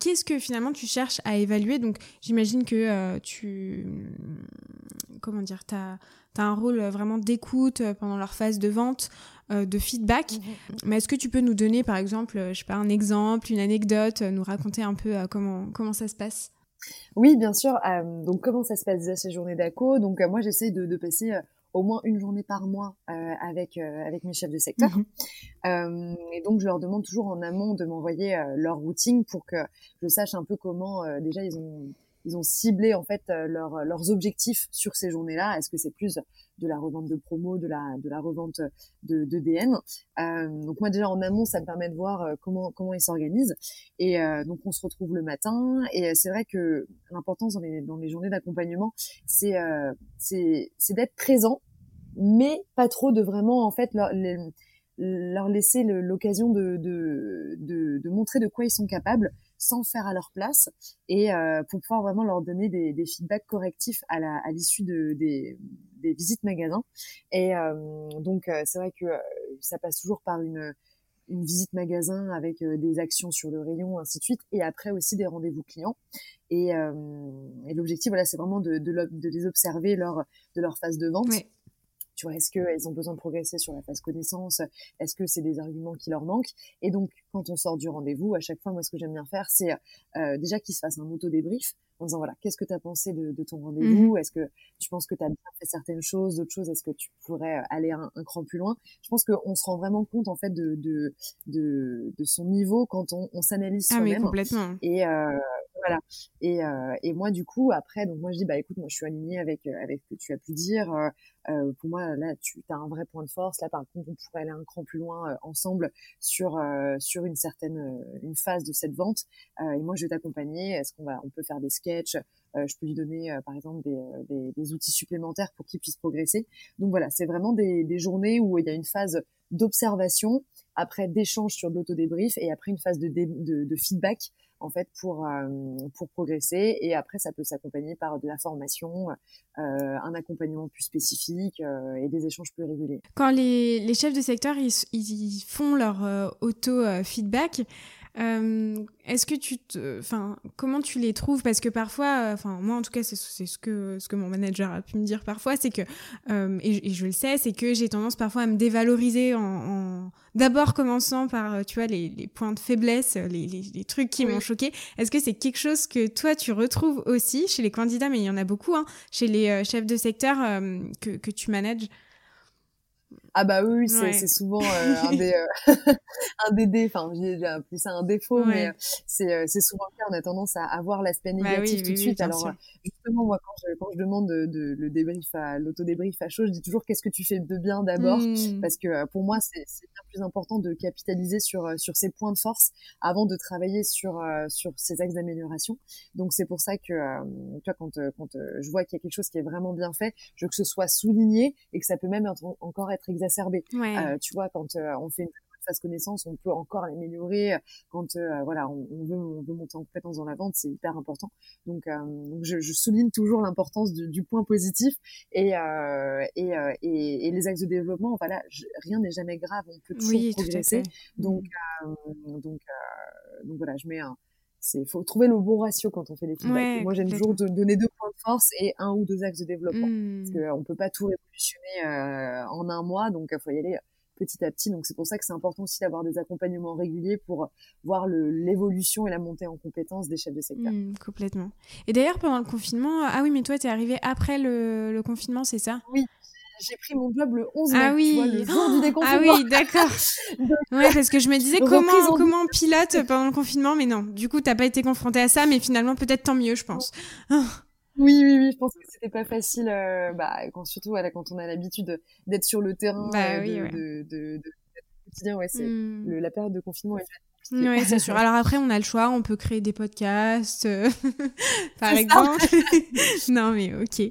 qu'est-ce que finalement tu cherches à évaluer? Donc, j'imagine que tu, comment dire, tu as, as, un rôle vraiment d'écoute pendant leur phase de vente. Euh, de feedback. Mhm. Mais est-ce que tu peux nous donner, par exemple, euh, je sais pas, un exemple, une anecdote, euh, nous raconter un peu comment, comment ça se passe? Oui, bien sûr. donc, comment ça se passe déjà ces journées d'ACO Donc, moi, j'essaie de, passer au moins une journée par mois avec avec mes chefs de secteur. Mhm. et donc je leur demande toujours en amont de m'envoyer leur routing pour que je sache un peu comment déjà ils ont ils ont ciblé en fait euh, leurs objectifs sur ces journées-là. Est-ce que c'est plus de la revente de promo, de la de la revente de, de DN euh, Donc moi déjà en amont, ça me permet de voir euh, comment comment ils s'organisent. Et euh, donc on se retrouve le matin. Et c'est vrai que l'importance dans les dans les journées d'accompagnement, c'est c'est d'être présent, mais pas trop de vraiment en fait leur, leur laisser l'occasion de, de, de, de montrer de quoi ils sont capables sans faire à leur place et euh, pour pouvoir vraiment leur donner des, feedbacks correctifs à l'issue de des, visites magasins et euh, donc euh, c'est vrai que ça passe toujours par une visite magasin avec des actions sur le rayon, ainsi de suite, et après aussi des rendez-vous clients. Et, l'objectif, voilà, c'est vraiment de, de, de, les observer lors de leur phase de vente. Tu vois, est-ce qu'elles ont besoin de progresser sur la phase connaissance? Est-ce que c'est des arguments qui leur manquent? Et donc, quand on sort du rendez-vous, à chaque fois, moi, ce que j'aime bien faire, c'est euh, déjà qu'ils se fassent un auto-débrief en disant voilà, qu'est-ce que tu as pensé de, ton rendez-vous? Mmh. Est-ce que tu penses que tu as bien fait certaines choses, d'autres choses? Est-ce que tu pourrais euh, aller un, cran plus loin? Je pense qu'on se rend vraiment compte en fait de de, de, son niveau quand on, on s'analyse ah, soi-même. complètement. Et euh, voilà. Et, euh, et moi du coup après donc moi je dis bah écoute moi je suis alignée avec avec ce que tu as pu dire. Euh, pour moi, là, tu as un vrai point de force. Là, par contre, on pourrait aller un cran plus loin euh, ensemble sur euh, sur une certaine une phase de cette vente. et moi, je vais t'accompagner. Est-ce qu'on va, on peut faire des sketchs? Je peux lui donner, par exemple, des, des, des, outils supplémentaires pour qu'il puisse progresser. Donc voilà, c'est vraiment des, des journées où il y a une phase d'observation, après d'échange sur de l'autodébrief et après une phase de, de, de feedback en fait pour euh, pour progresser. Et après ça peut s'accompagner par de la formation euh, un accompagnement plus spécifique euh, et des échanges plus réguliers. Quand les, les chefs de secteur ils, ils font leur auto feedback euh, est-ce que tu te, enfin, comment tu les trouves? Parce que parfois, enfin, moi en tout cas, c'est ce que ce que mon manager a pu me dire parfois, c'est que euh, et, je le sais, c'est que j'ai tendance parfois à me dévaloriser en, en... d'abord commençant par, tu vois, les, les points de faiblesse, les, les, les trucs qui m'ont choqué. Est-ce que c'est quelque chose que toi tu retrouves aussi chez les candidats, mais il y en a beaucoup, hein, chez les euh, chefs de secteur que que tu manages ah bah oui, c'est souvent euh, un des euh, un des dé, enfin j'ai ça un défaut, mais euh, c'est c'est souvent le cas. On a tendance à avoir l'aspect bah négatif tout de suite. Alors justement moi quand je quand je demande de, de le débrief à l'auto débrief à chaud, je dis toujours qu'est-ce que tu fais de bien d'abord, mmh. parce que pour moi c'est bien plus important de capitaliser sur sur ses points de force avant de travailler sur sur ses axes d'amélioration. Donc c'est pour ça que tu vois quand quand je vois qu'il y a quelque chose qui est vraiment bien fait, je veux que ce soit souligné et que ça peut même encore être exacerbé. Euh, tu vois, quand euh, on fait une phase connaissance, on peut encore l'améliorer. Quand euh, voilà, on, veut, on veut monter en compétence dans la vente, c'est hyper important. Donc, donc je, je, souligne toujours l'importance du, point positif et, et, et, et, les axes de développement. Voilà, rien n'est jamais grave, on peut toujours progresser. Donc, mmh. donc, donc voilà, je mets un c'est faut trouver le bon ratio quand on fait des feedbacks. Moi, j'aime toujours donner deux points de force et un ou deux axes de développement mmh. parce qu'on peut pas tout révolutionner euh, en un mois, donc il faut y aller petit à petit. Donc c'est pour ça que c'est important aussi d'avoir des accompagnements réguliers pour voir l'évolution et la montée en compétences des chefs de secteur. Mmh, complètement. Et d'ailleurs pendant le confinement, ah oui, mais toi tu es arrivé après le, le confinement, c'est ça? Oui j'ai pris mon job le 11 mai, ah oui. Tu vois, le jour du déconfinement. Ah oui, d'accord. ouais, parce que je me disais comment comment pilote pendant le confinement, mais non. Du coup, t'as pas été confronté à ça, mais finalement peut-être tant mieux, je pense. Oui, oui, oui, je pense que c'était pas facile, euh, bah, quand, surtout voilà, quand on a l'habitude d'être sur le terrain, bah, euh, de, de, de, de, quotidien, ouais, c'est mmh. la période de confinement est oui, c'est sûr. Alors après, on a le choix, on peut créer des podcasts, euh, par exemple. non, mais ok,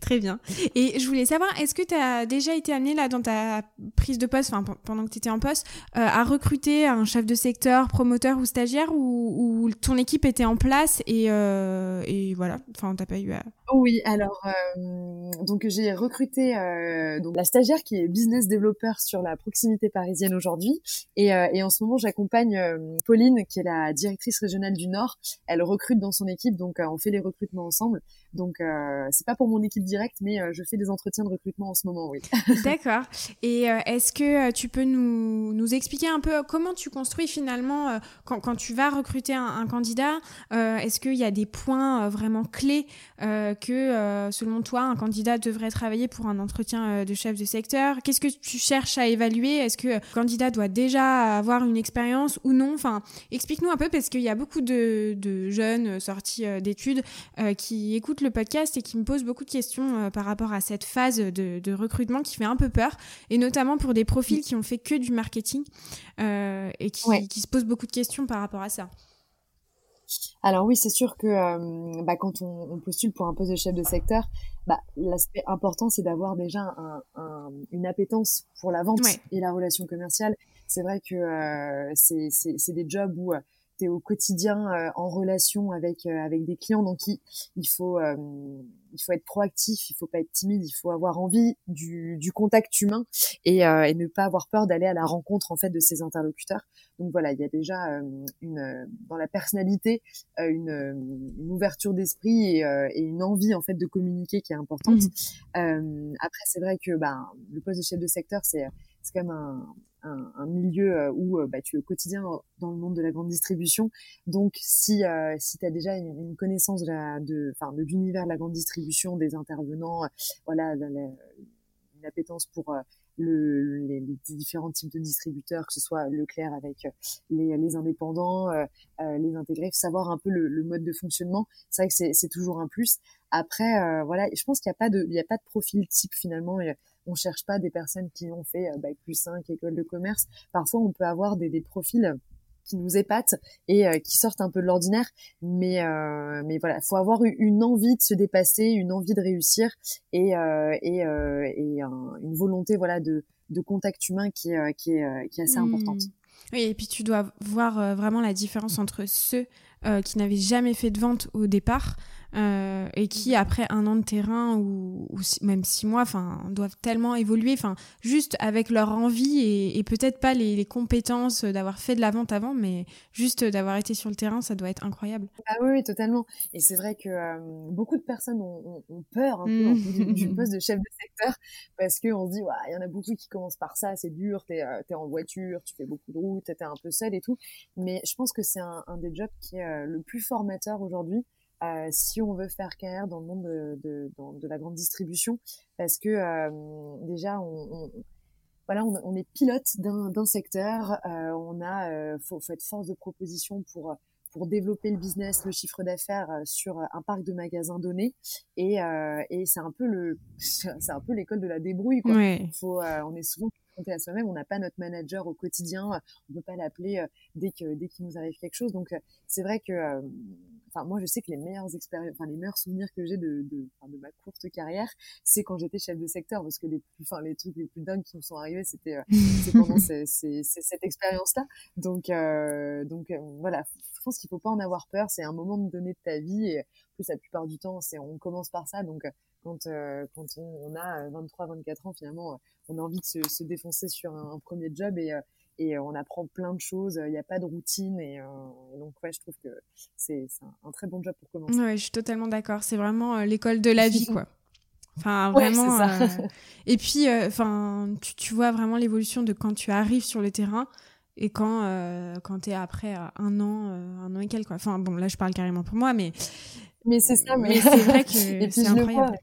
très bien. Et je voulais savoir, est-ce que tu as déjà été amené là dans ta prise de poste, enfin pendant que tu étais en poste, euh, à recruter un chef de secteur, promoteur ou stagiaire, ou, ton équipe était en place et, euh, et voilà, enfin t'as pas eu à... Oui, alors donc j'ai recruté donc la stagiaire qui est business developer sur la proximité parisienne aujourd'hui, et, et en ce moment j'accompagne Pauline, qui est la directrice régionale du Nord, elle recrute dans son équipe, donc euh, on fait les recrutements ensemble. Donc euh, c'est pas pour mon équipe directe, mais euh, je fais des entretiens de recrutement en ce moment, oui. D'accord. Et est-ce que tu peux nous, expliquer un peu comment tu construis finalement quand, tu vas recruter un, candidat Est-ce qu'il y a des points vraiment clés que selon toi un candidat devrait travailler pour un entretien de chef de secteur? Qu'est-ce que tu cherches à évaluer? Est-ce que le candidat doit déjà avoir une expérience ou non? Enfin, explique-nous un peu parce qu'il y a beaucoup de, de jeunes sortis d'études qui écoutent podcast et qui me posent beaucoup de questions euh, par rapport à cette phase de, recrutement qui fait un peu peur, et notamment pour des profils qui ont fait que du marketing euh, et qui, qui, se posent beaucoup de questions par rapport à ça. Alors oui, c'est sûr que euh, bah, quand on, postule pour un poste de chef de secteur, bah, l'aspect important, c'est d'avoir déjà un, une appétence pour la vente et la relation commerciale. C'est vrai que c'est des jobs où tu au quotidien euh, en relation avec euh, avec des clients. Donc il, il faut euh, il faut être proactif il faut pas être timide il faut avoir envie du, du contact humain et, et ne pas avoir peur d'aller à la rencontre en fait de ses interlocuteurs. Donc voilà il y a déjà une dans la personnalité une, une ouverture d'esprit et, et, une envie en fait de communiquer qui est importante. Mmh. après c'est vrai que ben le poste de chef de secteur c'est c'est quand même un un, milieu où bah, tu es au quotidien dans le monde de la grande distribution. Donc, si, si tu as déjà une, connaissance de, de l'univers de la grande distribution, des intervenants, voilà, une appétence pour le, les, les, différents types de distributeurs, que ce soit Leclerc avec euh, les, les indépendants, euh, euh, les intégrés, savoir un peu le, le mode de fonctionnement. C'est vrai que c'est toujours un plus. Après, euh, voilà, je pense qu'il n'y a pas de, il a pas de profil type finalement. Et on cherche pas des personnes qui ont fait bac plus 5, école de commerce. Parfois, on peut avoir des, des profils qui nous épatent et euh, qui sortent un peu de l'ordinaire. Mais euh, mais voilà, faut avoir une envie de se dépasser, une envie de réussir et euh, et, et une volonté voilà de de contact humain qui est qui est qui est assez importante. Mmh. Oui, et puis tu dois voir vraiment la différence entre ceux qui n'avaient jamais fait de vente au départ euh, et qui après un an de terrain ou, même six mois enfin doivent tellement évoluer enfin juste avec leur envie et, peut-être pas les, compétences d'avoir fait de la vente avant mais juste d'avoir été sur le terrain ça doit être incroyable. Ah oui, totalement. Et c'est vrai que euh, beaucoup de personnes ont, peur un peu mmh. du, poste de chef de secteur parce qu'on se dit il y en a beaucoup qui commencent par ça c'est dur t'es euh, es en voiture tu fais beaucoup de routes t'es un peu seul et tout. Mais je pense que c'est un, un, des jobs qui est le plus formateur aujourd'hui euh, si on veut faire carrière dans le monde de, de, de la grande distribution, parce que euh, déjà on, on, voilà, on, on est pilote d'un secteur, euh, on a euh, faut, faut, être force de proposition pour pour développer le business, le chiffre d'affaires euh, sur un parc de magasins donné, et, et c'est un peu le c'est un peu l'école de la débrouille quoi. Faut, on est souvent à soi-même, on n'a pas notre manager au quotidien, on peut pas l'appeler dès que dès qu'il nous arrive quelque chose, donc c'est vrai que enfin moi je sais que les meilleures expériences, enfin les meilleurs souvenirs que j'ai de de, de ma courte carrière, c'est quand j'étais chef de secteur parce que les plus, enfin les trucs les plus dingues qui me sont arrivés, c'était euh, pendant cette expérience-là. Donc euh, donc euh, voilà, je pense qu'il faut pas en avoir peur. C'est un moment donné de ta vie et plus la plupart du temps, c'est on commence par ça. Donc quand quand on, a 23, 24 ans, finalement, on a envie de se, se défoncer sur un, un premier job et et on apprend plein de choses. Il n'y a pas de routine et, euh, donc ouais, je trouve que c'est un, très bon job pour commencer. Ouais, je suis totalement d'accord. C'est vraiment euh, l'école de la vie, quoi. Enfin, vraiment. Ça. Euh, et puis, enfin, tu, tu, vois vraiment l'évolution de quand tu arrives sur le terrain et quand quand t'es après un an, un an et quelques. Quoi. Enfin, bon, là, je parle carrément pour moi, mais. Mais c'est ça. Mais, mais c'est vrai que c'est incroyable.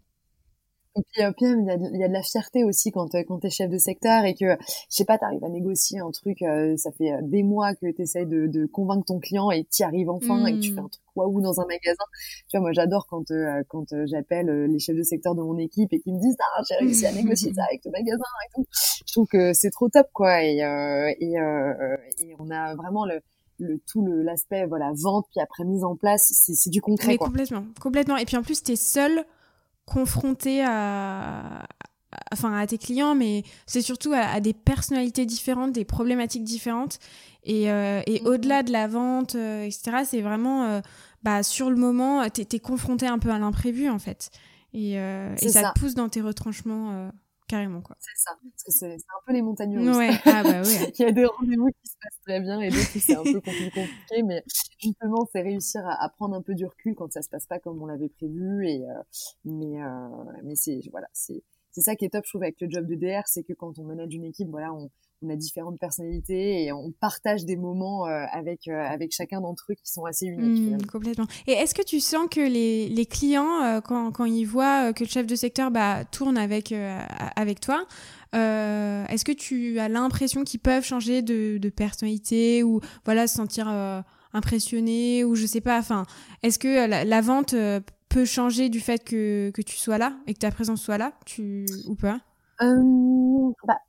Et puis, euh, il y, a, il y a de la fierté aussi quand euh, quand t'es chef de secteur et que je sais pas, t'arrives à négocier un truc, euh, ça fait des mois que t'essayes de, de convaincre ton client et t'y arrives enfin et tu fais un truc waouh dans un magasin. Tu vois, moi j'adore quand quand j'appelle les chefs de secteur de mon équipe et qu'ils me disent ah j'ai réussi à négocier ça avec le magasin et tout. Je trouve que c'est trop top quoi et et, et on a vraiment le le tout le l'aspect voilà vente puis après mise en place c'est c'est du concret Mais quoi. complètement complètement et puis en plus t'es seul confronté à, enfin à tes clients, mais c'est surtout à, des personnalités différentes, des problématiques différentes. Et, euh, et au-delà de la vente, euh, etc., c'est vraiment euh, bah, sur le moment, tu es, confronté un peu à l'imprévu en fait. Et, et ça, te pousse dans tes retranchements carrément quoi. C'est ça, parce que c'est un peu les montagnes russes. Ouais. Ah bah ouais. Il y a des rendez-vous qui se passent très bien et d'autres qui c'est un peu compliqué, mais justement c'est réussir à, prendre un peu du recul quand ça se passe pas comme on l'avait prévu et euh, mais euh, mais c'est voilà c'est c'est ça qui est top je trouve avec le job de DR c'est que quand on manage une équipe voilà on on a différentes personnalités et on partage des moments euh, avec euh, avec chacun d'entre eux qui sont assez uniques. Mmh, complètement. Et est-ce que tu sens que les, les clients euh, quand, quand ils voient que le chef de secteur bah, tourne avec avec toi, est-ce que tu as l'impression qu'ils peuvent changer de, de, personnalité ou voilà se sentir impressionné ou je sais pas. Enfin, est-ce que la, vente peut changer du fait que, que tu sois là et que ta présence soit là, tu ou pas? Bah,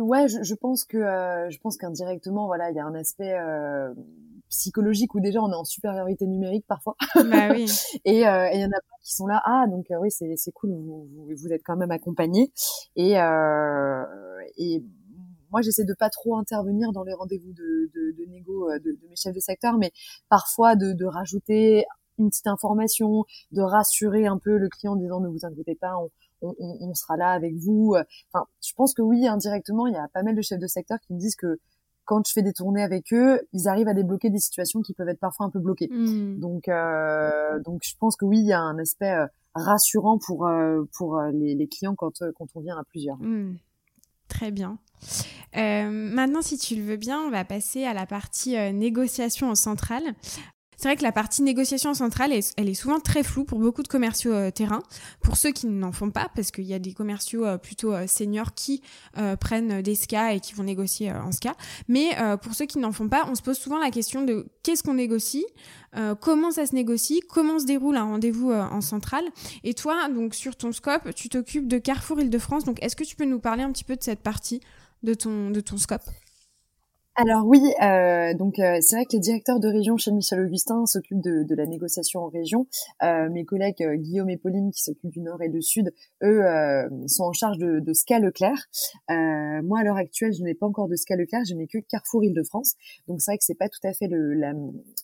ouais, je, je, pense que euh, je pense qu'indirectement, voilà, il y a un aspect euh, psychologique où déjà on est en supériorité numérique parfois. Bah oui. et euh, il y en a pas qui sont là, ah donc oui c'est c'est cool, vous, vous, êtes quand même accompagné et et moi j'essaie de pas trop intervenir dans les rendez-vous de, de, de négo de, de, mes chefs de secteur, mais parfois de, de rajouter une petite information, de rassurer un peu le client en disant ne vous inquiétez pas, on, on, sera là avec vous. Enfin, je pense que oui, indirectement, il y a pas mal de chefs de secteur qui me disent que quand je fais des tournées avec eux, ils arrivent à débloquer des situations qui peuvent être parfois un peu bloquées. Hmm. Donc, euh, donc je pense que oui, il y a un aspect euh, rassurant pour euh, pour les, clients quand quand on vient à plusieurs. Hmm. Très bien. maintenant, si tu le veux bien, on va passer à la partie négociation en centrale. C'est vrai que la partie négociation centrale, elle est souvent très floue pour beaucoup de commerciaux euh, terrain. Pour ceux qui n'en font pas, parce qu'il y a des commerciaux euh, plutôt euh, seniors qui prennent des SCA et qui vont négocier en SCA. Mais pour ceux qui n'en font pas, on se pose souvent la question de qu'est-ce qu'on négocie, comment ça se négocie, comment se déroule un rendez-vous en centrale. Et toi, donc sur ton scope, tu t'occupes de Carrefour Île-de-France. Donc est-ce que tu peux nous parler un petit peu de cette partie de ton, de ton scope? Alors oui, euh, donc euh, c'est vrai que les directeurs de région chez Michel Augustin s'occupent de, la négociation en région. Euh, mes collègues euh, Guillaume et Pauline qui s'occupent du Nord et du Sud, eux sont en charge de, de Leclerc. moi à l'heure actuelle, je n'ai pas encore de SCA Leclerc, je n'ai que Carrefour Île-de-France. Donc c'est vrai que c'est pas tout à fait le, la,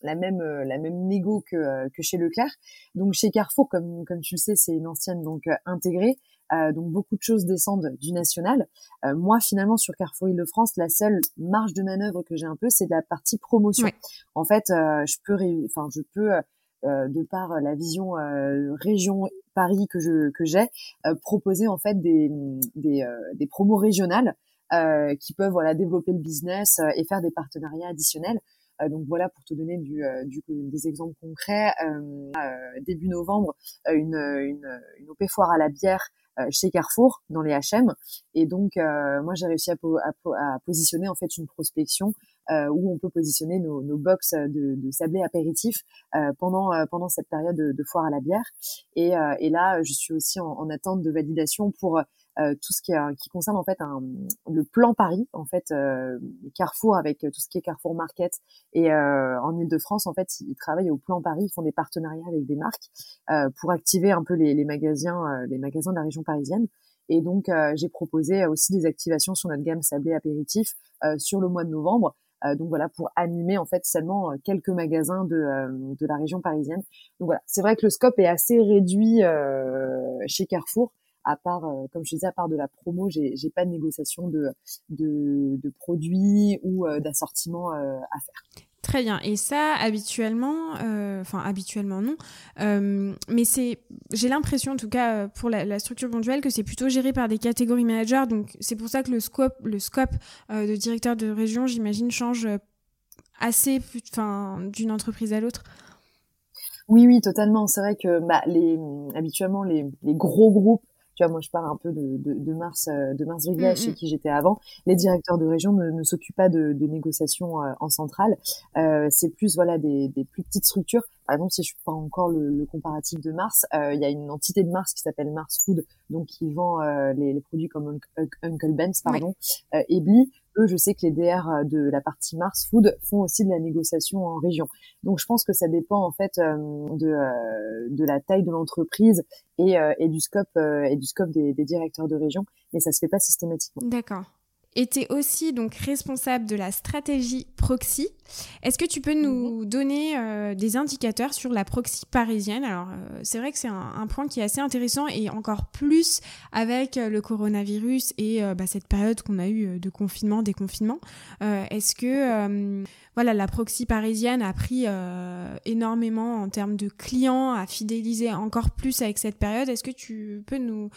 la, même la même négo que, que chez Leclerc. Donc chez Carrefour, comme comme tu le sais, c'est une ancienne donc intégrée. Euh, donc beaucoup de choses descendent du national. Euh, moi, finalement, sur Carrefour Île-de-France, la seule marge de manœuvre que j'ai un peu, c'est de la partie promotion. En fait, euh, je peux, enfin, je peux, de par la vision région Paris que je que j'ai, proposer en fait des des, des promos régionales qui peuvent voilà développer le business et faire des partenariats additionnels. donc voilà pour te donner du, du des exemples concrets. début novembre, une, une, une OP foire à la bière euh, chez Carrefour dans les H&M et donc euh, moi j'ai réussi à, à, positionner en fait une prospection euh, où on peut positionner nos, nos box de, de sablé apéritif pendant pendant cette période de, de, foire à la bière. Et, et là je suis aussi en, en attente de validation pour euh, tout ce qui, est, qui concerne en fait un, le plan Paris, en fait euh, Carrefour avec tout ce qui est Carrefour Market et euh, en Ile-de-France en fait ils travaillent au plan Paris, ils font des partenariats avec des marques pour activer un peu les, les magasins, les magasins de la région parisienne. Et donc j'ai proposé aussi des activations sur notre gamme sablé apéritif sur le mois de novembre. donc voilà pour animer en fait seulement quelques magasins de, de la région parisienne. Donc voilà, c'est vrai que le scope est assez réduit chez Carrefour, à part, euh, comme je disais, à part de la promo, j'ai, j'ai pas de négociation de, de, de produits ou euh, d'assortiment euh, à faire. Très bien. Et ça, habituellement, enfin habituellement non, mais c'est, j'ai l'impression en tout cas pour la, structure ponctuelle que c'est plutôt géré par des catégories managers. Donc c'est pour ça que le scope, le scope de directeur de région, j'imagine, change assez, enfin, d'une entreprise à l'autre. Oui, oui, totalement. C'est vrai que bah, les, habituellement les, les gros groupes moi, je parle un peu de, de, de Mars, euh, de Mars Rigla, mm, chez mm. qui j'étais avant. Les directeurs de région ne, ne s'occupent pas de, de négociations euh, en centrale. Euh, c'est plus voilà des, des, plus petites structures. Par exemple, si je prends encore le, le comparatif de Mars, euh, il y a une entité de Mars qui s'appelle Mars Food, donc qui vend les, les, produits comme Uncle Ben's, pardon, et Bli je sais que les DR euh, de la partie Mars Food font aussi de la négociation en région. Donc, je pense que ça dépend en fait euh, de, euh, de la taille de l'entreprise et, et du scope et du scope des, des directeurs de région, mais ça se fait pas systématiquement. D'accord était aussi donc responsable de la stratégie proxy. Est-ce que tu peux nous mhm. donner euh, des indicateurs sur la proxy parisienne? Alors euh, c'est vrai que c'est un, point qui est assez intéressant et encore plus avec euh, le coronavirus et bah, cette période qu'on a eue de confinement, déconfinement. Est-ce que voilà la proxy parisienne a pris énormément en termes de clients, à fidéliser encore plus avec cette période? Est-ce que tu peux nous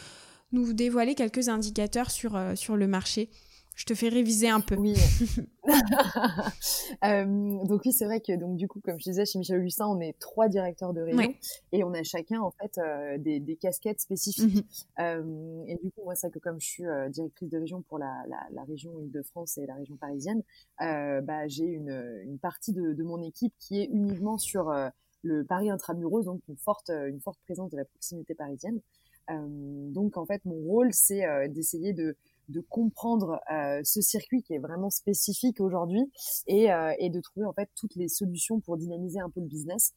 nous dévoiler quelques indicateurs sur, sur le marché? Je te fais réviser un peu. Oui. euh, donc oui, c'est vrai que donc du coup, comme je disais, chez Michel Augustin, on est trois directeurs de région et on a chacun en fait euh, des, des, casquettes spécifiques. Euh, et du coup, moi, c'est que comme je suis directrice de région pour la, la, la région Île-de-France et la région parisienne, bah, j'ai une, une partie de, de, mon équipe qui est uniquement sur le Paris intramuros, donc une forte, une forte présence de la proximité parisienne. donc en fait, mon rôle, c'est d'essayer de de comprendre euh, ce circuit qui est vraiment spécifique aujourd'hui et, euh, et de trouver en fait toutes les solutions pour dynamiser un peu le business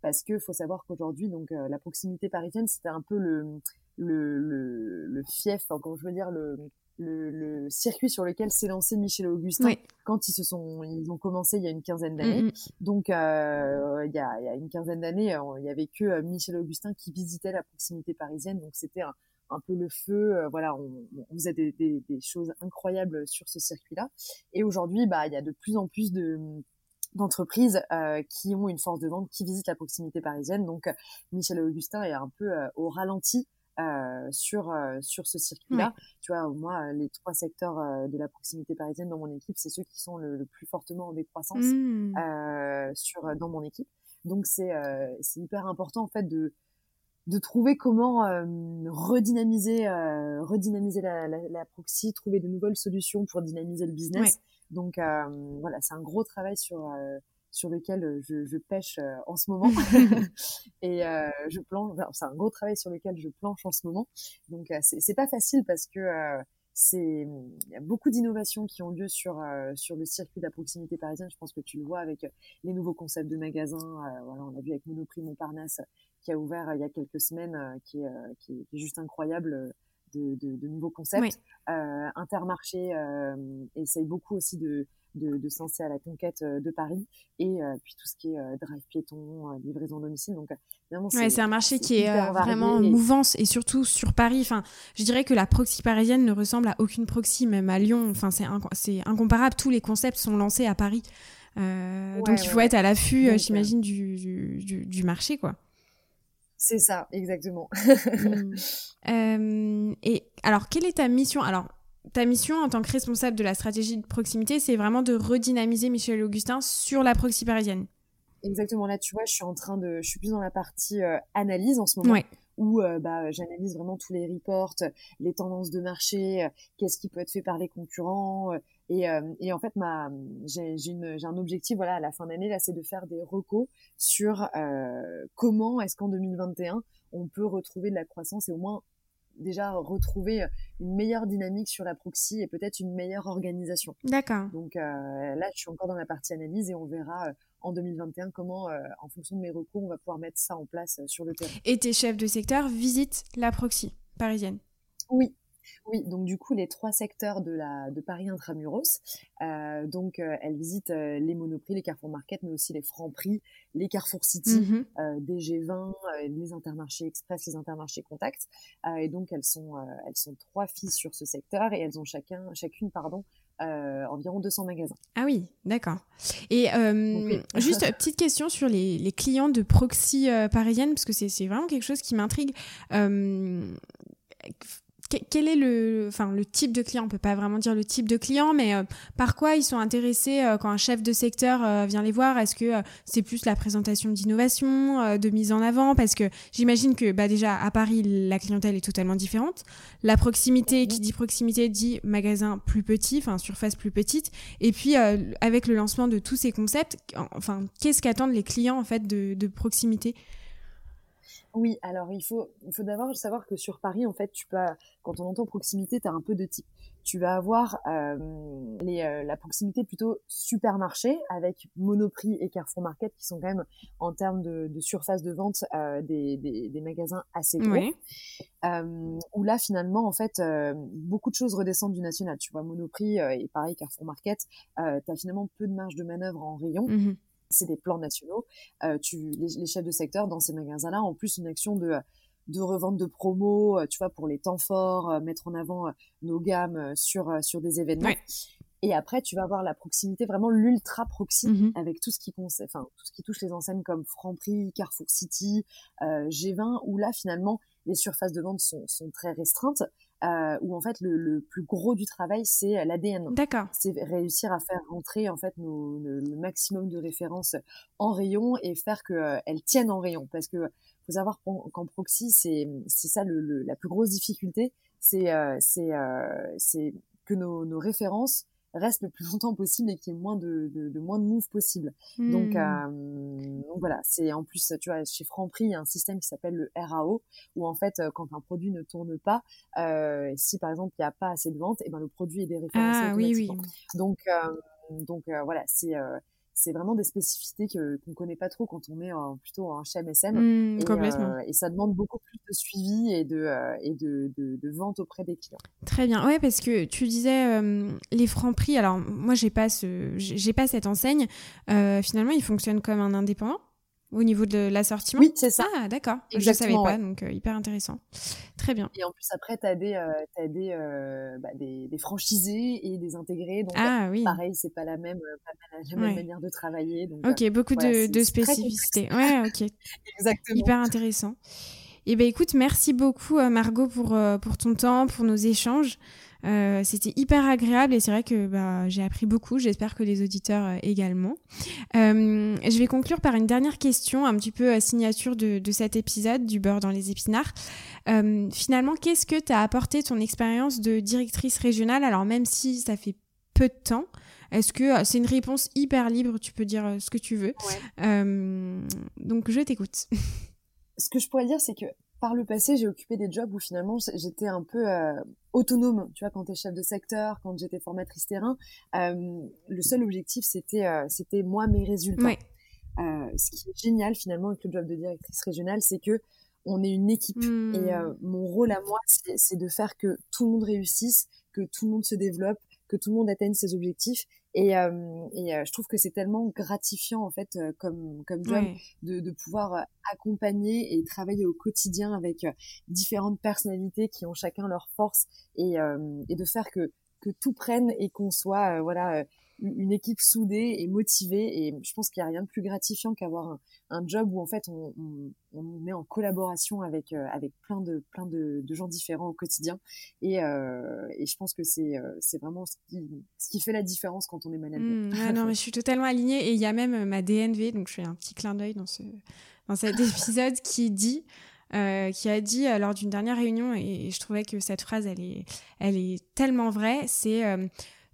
parce que faut savoir qu'aujourd'hui donc euh, la proximité parisienne c'était un peu le le, le, le fief enfin, quand je veux dire le le, le, circuit sur lequel s'est lancé Michel Augustin quand ils se sont ils ont commencé il y a une quinzaine d'années. Mm-hmm. Donc euh, il, y a, il y a une quinzaine d'années, il y avait que Michel Augustin qui visitait la proximité parisienne. Donc c'était un, un peu le feu. Euh, voilà, on, on faisait des, des, des, choses incroyables sur ce circuit-là. Et aujourd'hui, bah, il y a de plus en plus de d'entreprises euh, qui ont une force de vente, qui visitent la proximité parisienne. Donc, Michel Augustin est un peu euh, au ralenti sur sur ce circuit-là. Tu vois, moi, les trois secteurs de la proximité parisienne dans mon équipe, c'est ceux qui sont le, plus fortement en décroissance mmh. sur dans mon équipe. Donc c'est c'est hyper important en fait de de trouver comment redynamiser redynamiser la, la, la, proxy, trouver de nouvelles solutions pour dynamiser le business. Donc voilà, c'est un gros travail sur sur lequel je, je pêche en ce moment et je planche. c'est un gros travail sur lequel je planche en ce moment. Donc c'est pas facile parce que c'est il y a beaucoup d'innovations qui ont lieu sur sur le circuit de la proximité parisienne. Je pense que tu le vois avec les nouveaux concepts de magasins. voilà, on a vu avec Monoprix Montparnasse qui a ouvert il y a quelques semaines, qui est, qui, est, juste incroyable. De, de, de nouveaux concepts. Intermarché essaye beaucoup aussi de, de, à la conquête de Paris et puis tout ce qui est drive piéton, livraison domicile. Donc ouais, c'est un marché qui est vraiment en mouvance et surtout sur Paris. Enfin, je dirais que la proxy parisienne ne ressemble à aucune proxy, même à Lyon. Enfin, c'est incomparable. Tous les concepts sont lancés à Paris. Euh, donc il faut être à l'affût, j'imagine, du, du, du, marché, quoi. C'est ça, exactement. Mmh. euh, et alors, quelle est ta mission? Alors, ta mission en tant que responsable de la stratégie de proximité, c'est vraiment de redynamiser Michel Augustin sur la proxy parisienne. Exactement. Là, tu vois, je suis en train de, je suis plus dans la partie euh, analyse en ce moment. Où euh, bah, j'analyse vraiment tous les reports, les tendances de marché, qu'est-ce qui peut être fait par les concurrents. Et, et en fait, ma, j'ai, un objectif, voilà, à la fin d'année, là, c'est de faire des recos sur comment est-ce qu'en 2021 on peut retrouver de la croissance et au moins déjà retrouver une meilleure dynamique sur la proxy et peut-être une meilleure organisation. D'accord. Donc euh, là, je suis encore dans la partie analyse et on verra euh, en 2021 comment, euh, en fonction de mes recours, on va pouvoir mettre ça en place sur le terrain. Et tes chefs de secteur visitent la proxy parisienne? Oui, oui, donc du coup, les trois secteurs de, la, de Paris Intramuros, euh, donc euh, elle visite euh, les Monoprix, les Carrefour Market, mais aussi les Franprix, les Carrefour City, mmh des G20, les Intermarchés Express, les Intermarchés Contact. et donc elles sont, elles sont trois filles sur ce secteur et elles ont chacun, chacune pardon, environ 200 magasins. Ah oui, d'accord. Et juste petite question sur les, les clients de proxy parisienne, parce que c'est vraiment quelque chose qui m'intrigue quel est le, enfin, le type de client? On peut pas vraiment dire le type de client, mais euh, par quoi ils sont intéressés euh, quand un chef de secteur euh, vient les voir? Est-ce que c'est plus la présentation d'innovation, de mise en avant? Parce que j'imagine que bah, déjà à Paris, la clientèle est totalement différente. La proximité, qui dit proximité, dit magasin plus petit, enfin surface plus petite. Et puis avec le lancement de tous ces concepts, enfin, qu'est-ce qu'attendent les clients en fait de, de proximité? Oui, alors il faut, il faut d'abord savoir que sur Paris, en fait, tu peux, quand on entend proximité, tu as un peu de type. Tu vas avoir euh, les, euh, la proximité plutôt supermarché avec Monoprix et Carrefour Market qui sont quand même en termes de, de surface de vente euh, des, des, des, magasins assez gros. Euh, où là finalement en fait euh, beaucoup de choses redescendent du national. Tu vois Monoprix et pareil Carrefour Market, tu as finalement peu de marge de manœuvre en rayon. Mmh c'est des plans nationaux. Euh, tu, les, chefs de secteur dans ces magasins-là, en plus une action de de revente de promos, euh, tu vois, pour les temps forts, euh, mettre en avant nos gammes sur sur des événements. Et après, tu vas avoir la proximité, vraiment l'ultra proxy, mmh avec tout ce qui enfin tout ce qui touche les enseignes comme Franprix, Carrefour City, G20, où là finalement les surfaces de vente sont, sont très restreintes euh, où en fait le, le, plus gros du travail c'est l'ADN. D'accord. C'est réussir à faire rentrer en fait nos, le, maximum de références en rayon et faire qu'elles euh, tiennent en rayon. Parce que faut savoir qu'en proxy c'est c'est ça le, la plus grosse difficulté, c'est euh, c'est euh, c'est que nos, nos références reste le plus longtemps possible et qu'il y ait moins de, de, de moins de moves possible. Donc, hmm. euh, donc, voilà, c'est en plus, tu vois, chez Franprix, il y a un système qui s'appelle le RAO, où en fait, euh, quand un produit ne tourne pas, euh, si par exemple il n'y a pas assez de ventes, et eh ben le produit est déréférencé ah, automatiquement. Oui, oui. Donc, euh, donc voilà, c'est c'est vraiment des spécificités que qu'on connaît pas trop quand on est plutôt en HMSM mmh, et, euh, et, ça demande beaucoup plus de suivi et de euh, et de, de, vente auprès des clients. Très bien. Ouais, parce que tu disais euh, les francs prix. Alors moi j'ai pas ce j'ai pas cette enseigne. finalement, ils fonctionnent comme un indépendant au niveau de l'assortiment Oui, c'est ça. Ah, d'accord. Je ne savais pas, donc euh, hyper intéressant. Très bien. Et en plus, après, tu as, des, euh, as des, euh, bah, des, des, franchisés et des intégrés. Donc, ah, oui. pareil, c'est pas la même, pas la même manière de travailler. Donc, ok, beaucoup de, de spécificités. Ouais, ok. Exactement. Hyper intéressant. Eh ben écoute, merci beaucoup Margot pour, pour ton temps, pour nos échanges. Euh, c'était hyper agréable et c'est vrai que bah, j'ai appris beaucoup. J'espère que les auditeurs euh, également. Euh, je vais conclure par une dernière question, un petit peu à signature de, de cet épisode du beurre dans les épinards. finalement, qu'est-ce que t'as apporté ton expérience de directrice régionale? Alors même si ça fait peu de temps, est-ce que c'est une réponse hyper libre? Tu peux dire ce que tu veux. donc je t'écoute. Ce que je pourrais dire, c'est que par le passé, j'ai occupé des jobs où finalement j'étais un peu euh, autonome. Tu vois, quand tu es chef de secteur, quand j'étais formatrice terrain, euh, le seul objectif c'était euh, c'était moi mes résultats. ce qui est génial finalement avec le job de directrice régionale, c'est que on est une équipe mmh. et mon rôle à moi, c'est de faire que tout le monde réussisse, que tout le monde se développe, que tout le monde atteigne ses objectifs. Et, euh, et euh, je trouve que c'est tellement gratifiant en fait euh, comme comme job de, de pouvoir accompagner et travailler au quotidien avec différentes personnalités qui ont chacun leur force et, et de faire que que tout prenne et qu'on soit voilà une équipe soudée et motivée. Et je pense qu'il n'y a rien de plus gratifiant qu'avoir un, un, job où en fait on, on, on est en collaboration avec euh, avec plein de plein de, de, gens différents au quotidien. Et, euh, et je pense que c'est euh, c'est vraiment ce qui ce qui fait la différence quand on est manager. Mmh, non, mais je suis totalement alignée. Et il y a même ma DNV, donc je fais un petit clin d'œil dans ce dans cet épisode qui dit euh, qui a dit lors d'une dernière réunion, et, je trouvais que cette phrase, elle est, elle est tellement vraie, c'est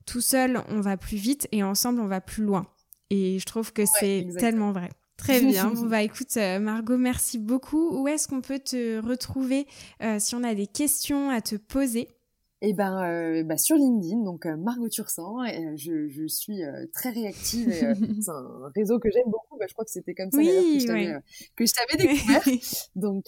tout seul, on va plus vite et ensemble, on va plus loin. Et je trouve que c'est tellement vrai. Très bien. bon, bah écoute, euh, Margot, merci beaucoup. Où est-ce qu'on peut te retrouver euh, si on a des questions à te poser? Et eh ben, euh, bah, sur LinkedIn, donc euh, Margot Tursan, euh, je, je suis très réactive. c'est un réseau que j'aime beaucoup. Bah, je crois que c'était comme ça que je t'avais découvert. donc,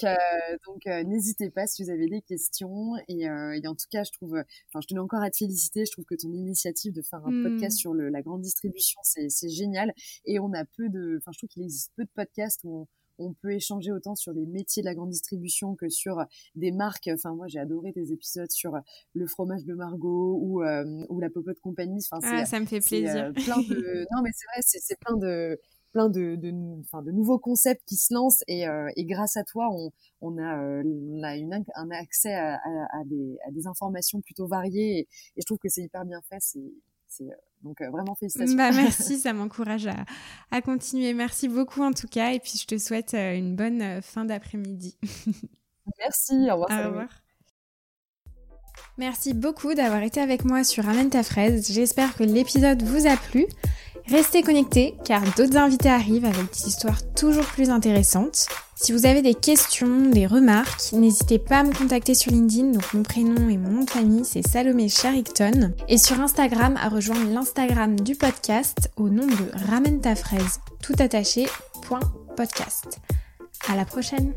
donc n'hésitez pas si vous avez des questions. Et, et en tout cas, je trouve, enfin, je tenais encore à te féliciter. Je trouve que ton initiative de faire un podcast mmh. sur le, la grande distribution, c'est génial. Et on a peu de, enfin, je trouve qu'il existe peu de podcasts où on, on peut échanger autant sur les métiers de la grande distribution que sur des marques. Enfin, moi, j'ai adoré tes épisodes sur le fromage de Margot ou, euh, ou la Popote Compagnie. Enfin, ah, ça me fait plaisir. Euh, plein de... non, mais c'est vrai, c'est plein de plein de, de, enfin, de nouveaux concepts qui se lancent et, euh, et grâce à toi, on, on a, on a une, un accès à, à, des, à, des, informations plutôt variées et, et je trouve que c'est hyper bien fait. C'est donc euh, vraiment félicitations. Bah, merci, ça m'encourage à, à, continuer. Merci beaucoup en tout cas et puis je te souhaite euh, une bonne euh, fin d'après-midi. merci, au revoir. Au revoir. Merci beaucoup d'avoir été avec moi sur Amène ta fraise. J'espère que l'épisode vous a plu. Restez connectés car d'autres invités arrivent avec des histoires toujours plus intéressantes. Si vous avez des questions, des remarques, n'hésitez pas à me contacter sur LinkedIn. Donc mon prénom et mon nom de famille c'est Salomé Charicton. Et sur Instagram à rejoindre l'Instagram du podcast au nom de Ramène tout attaché. À la prochaine!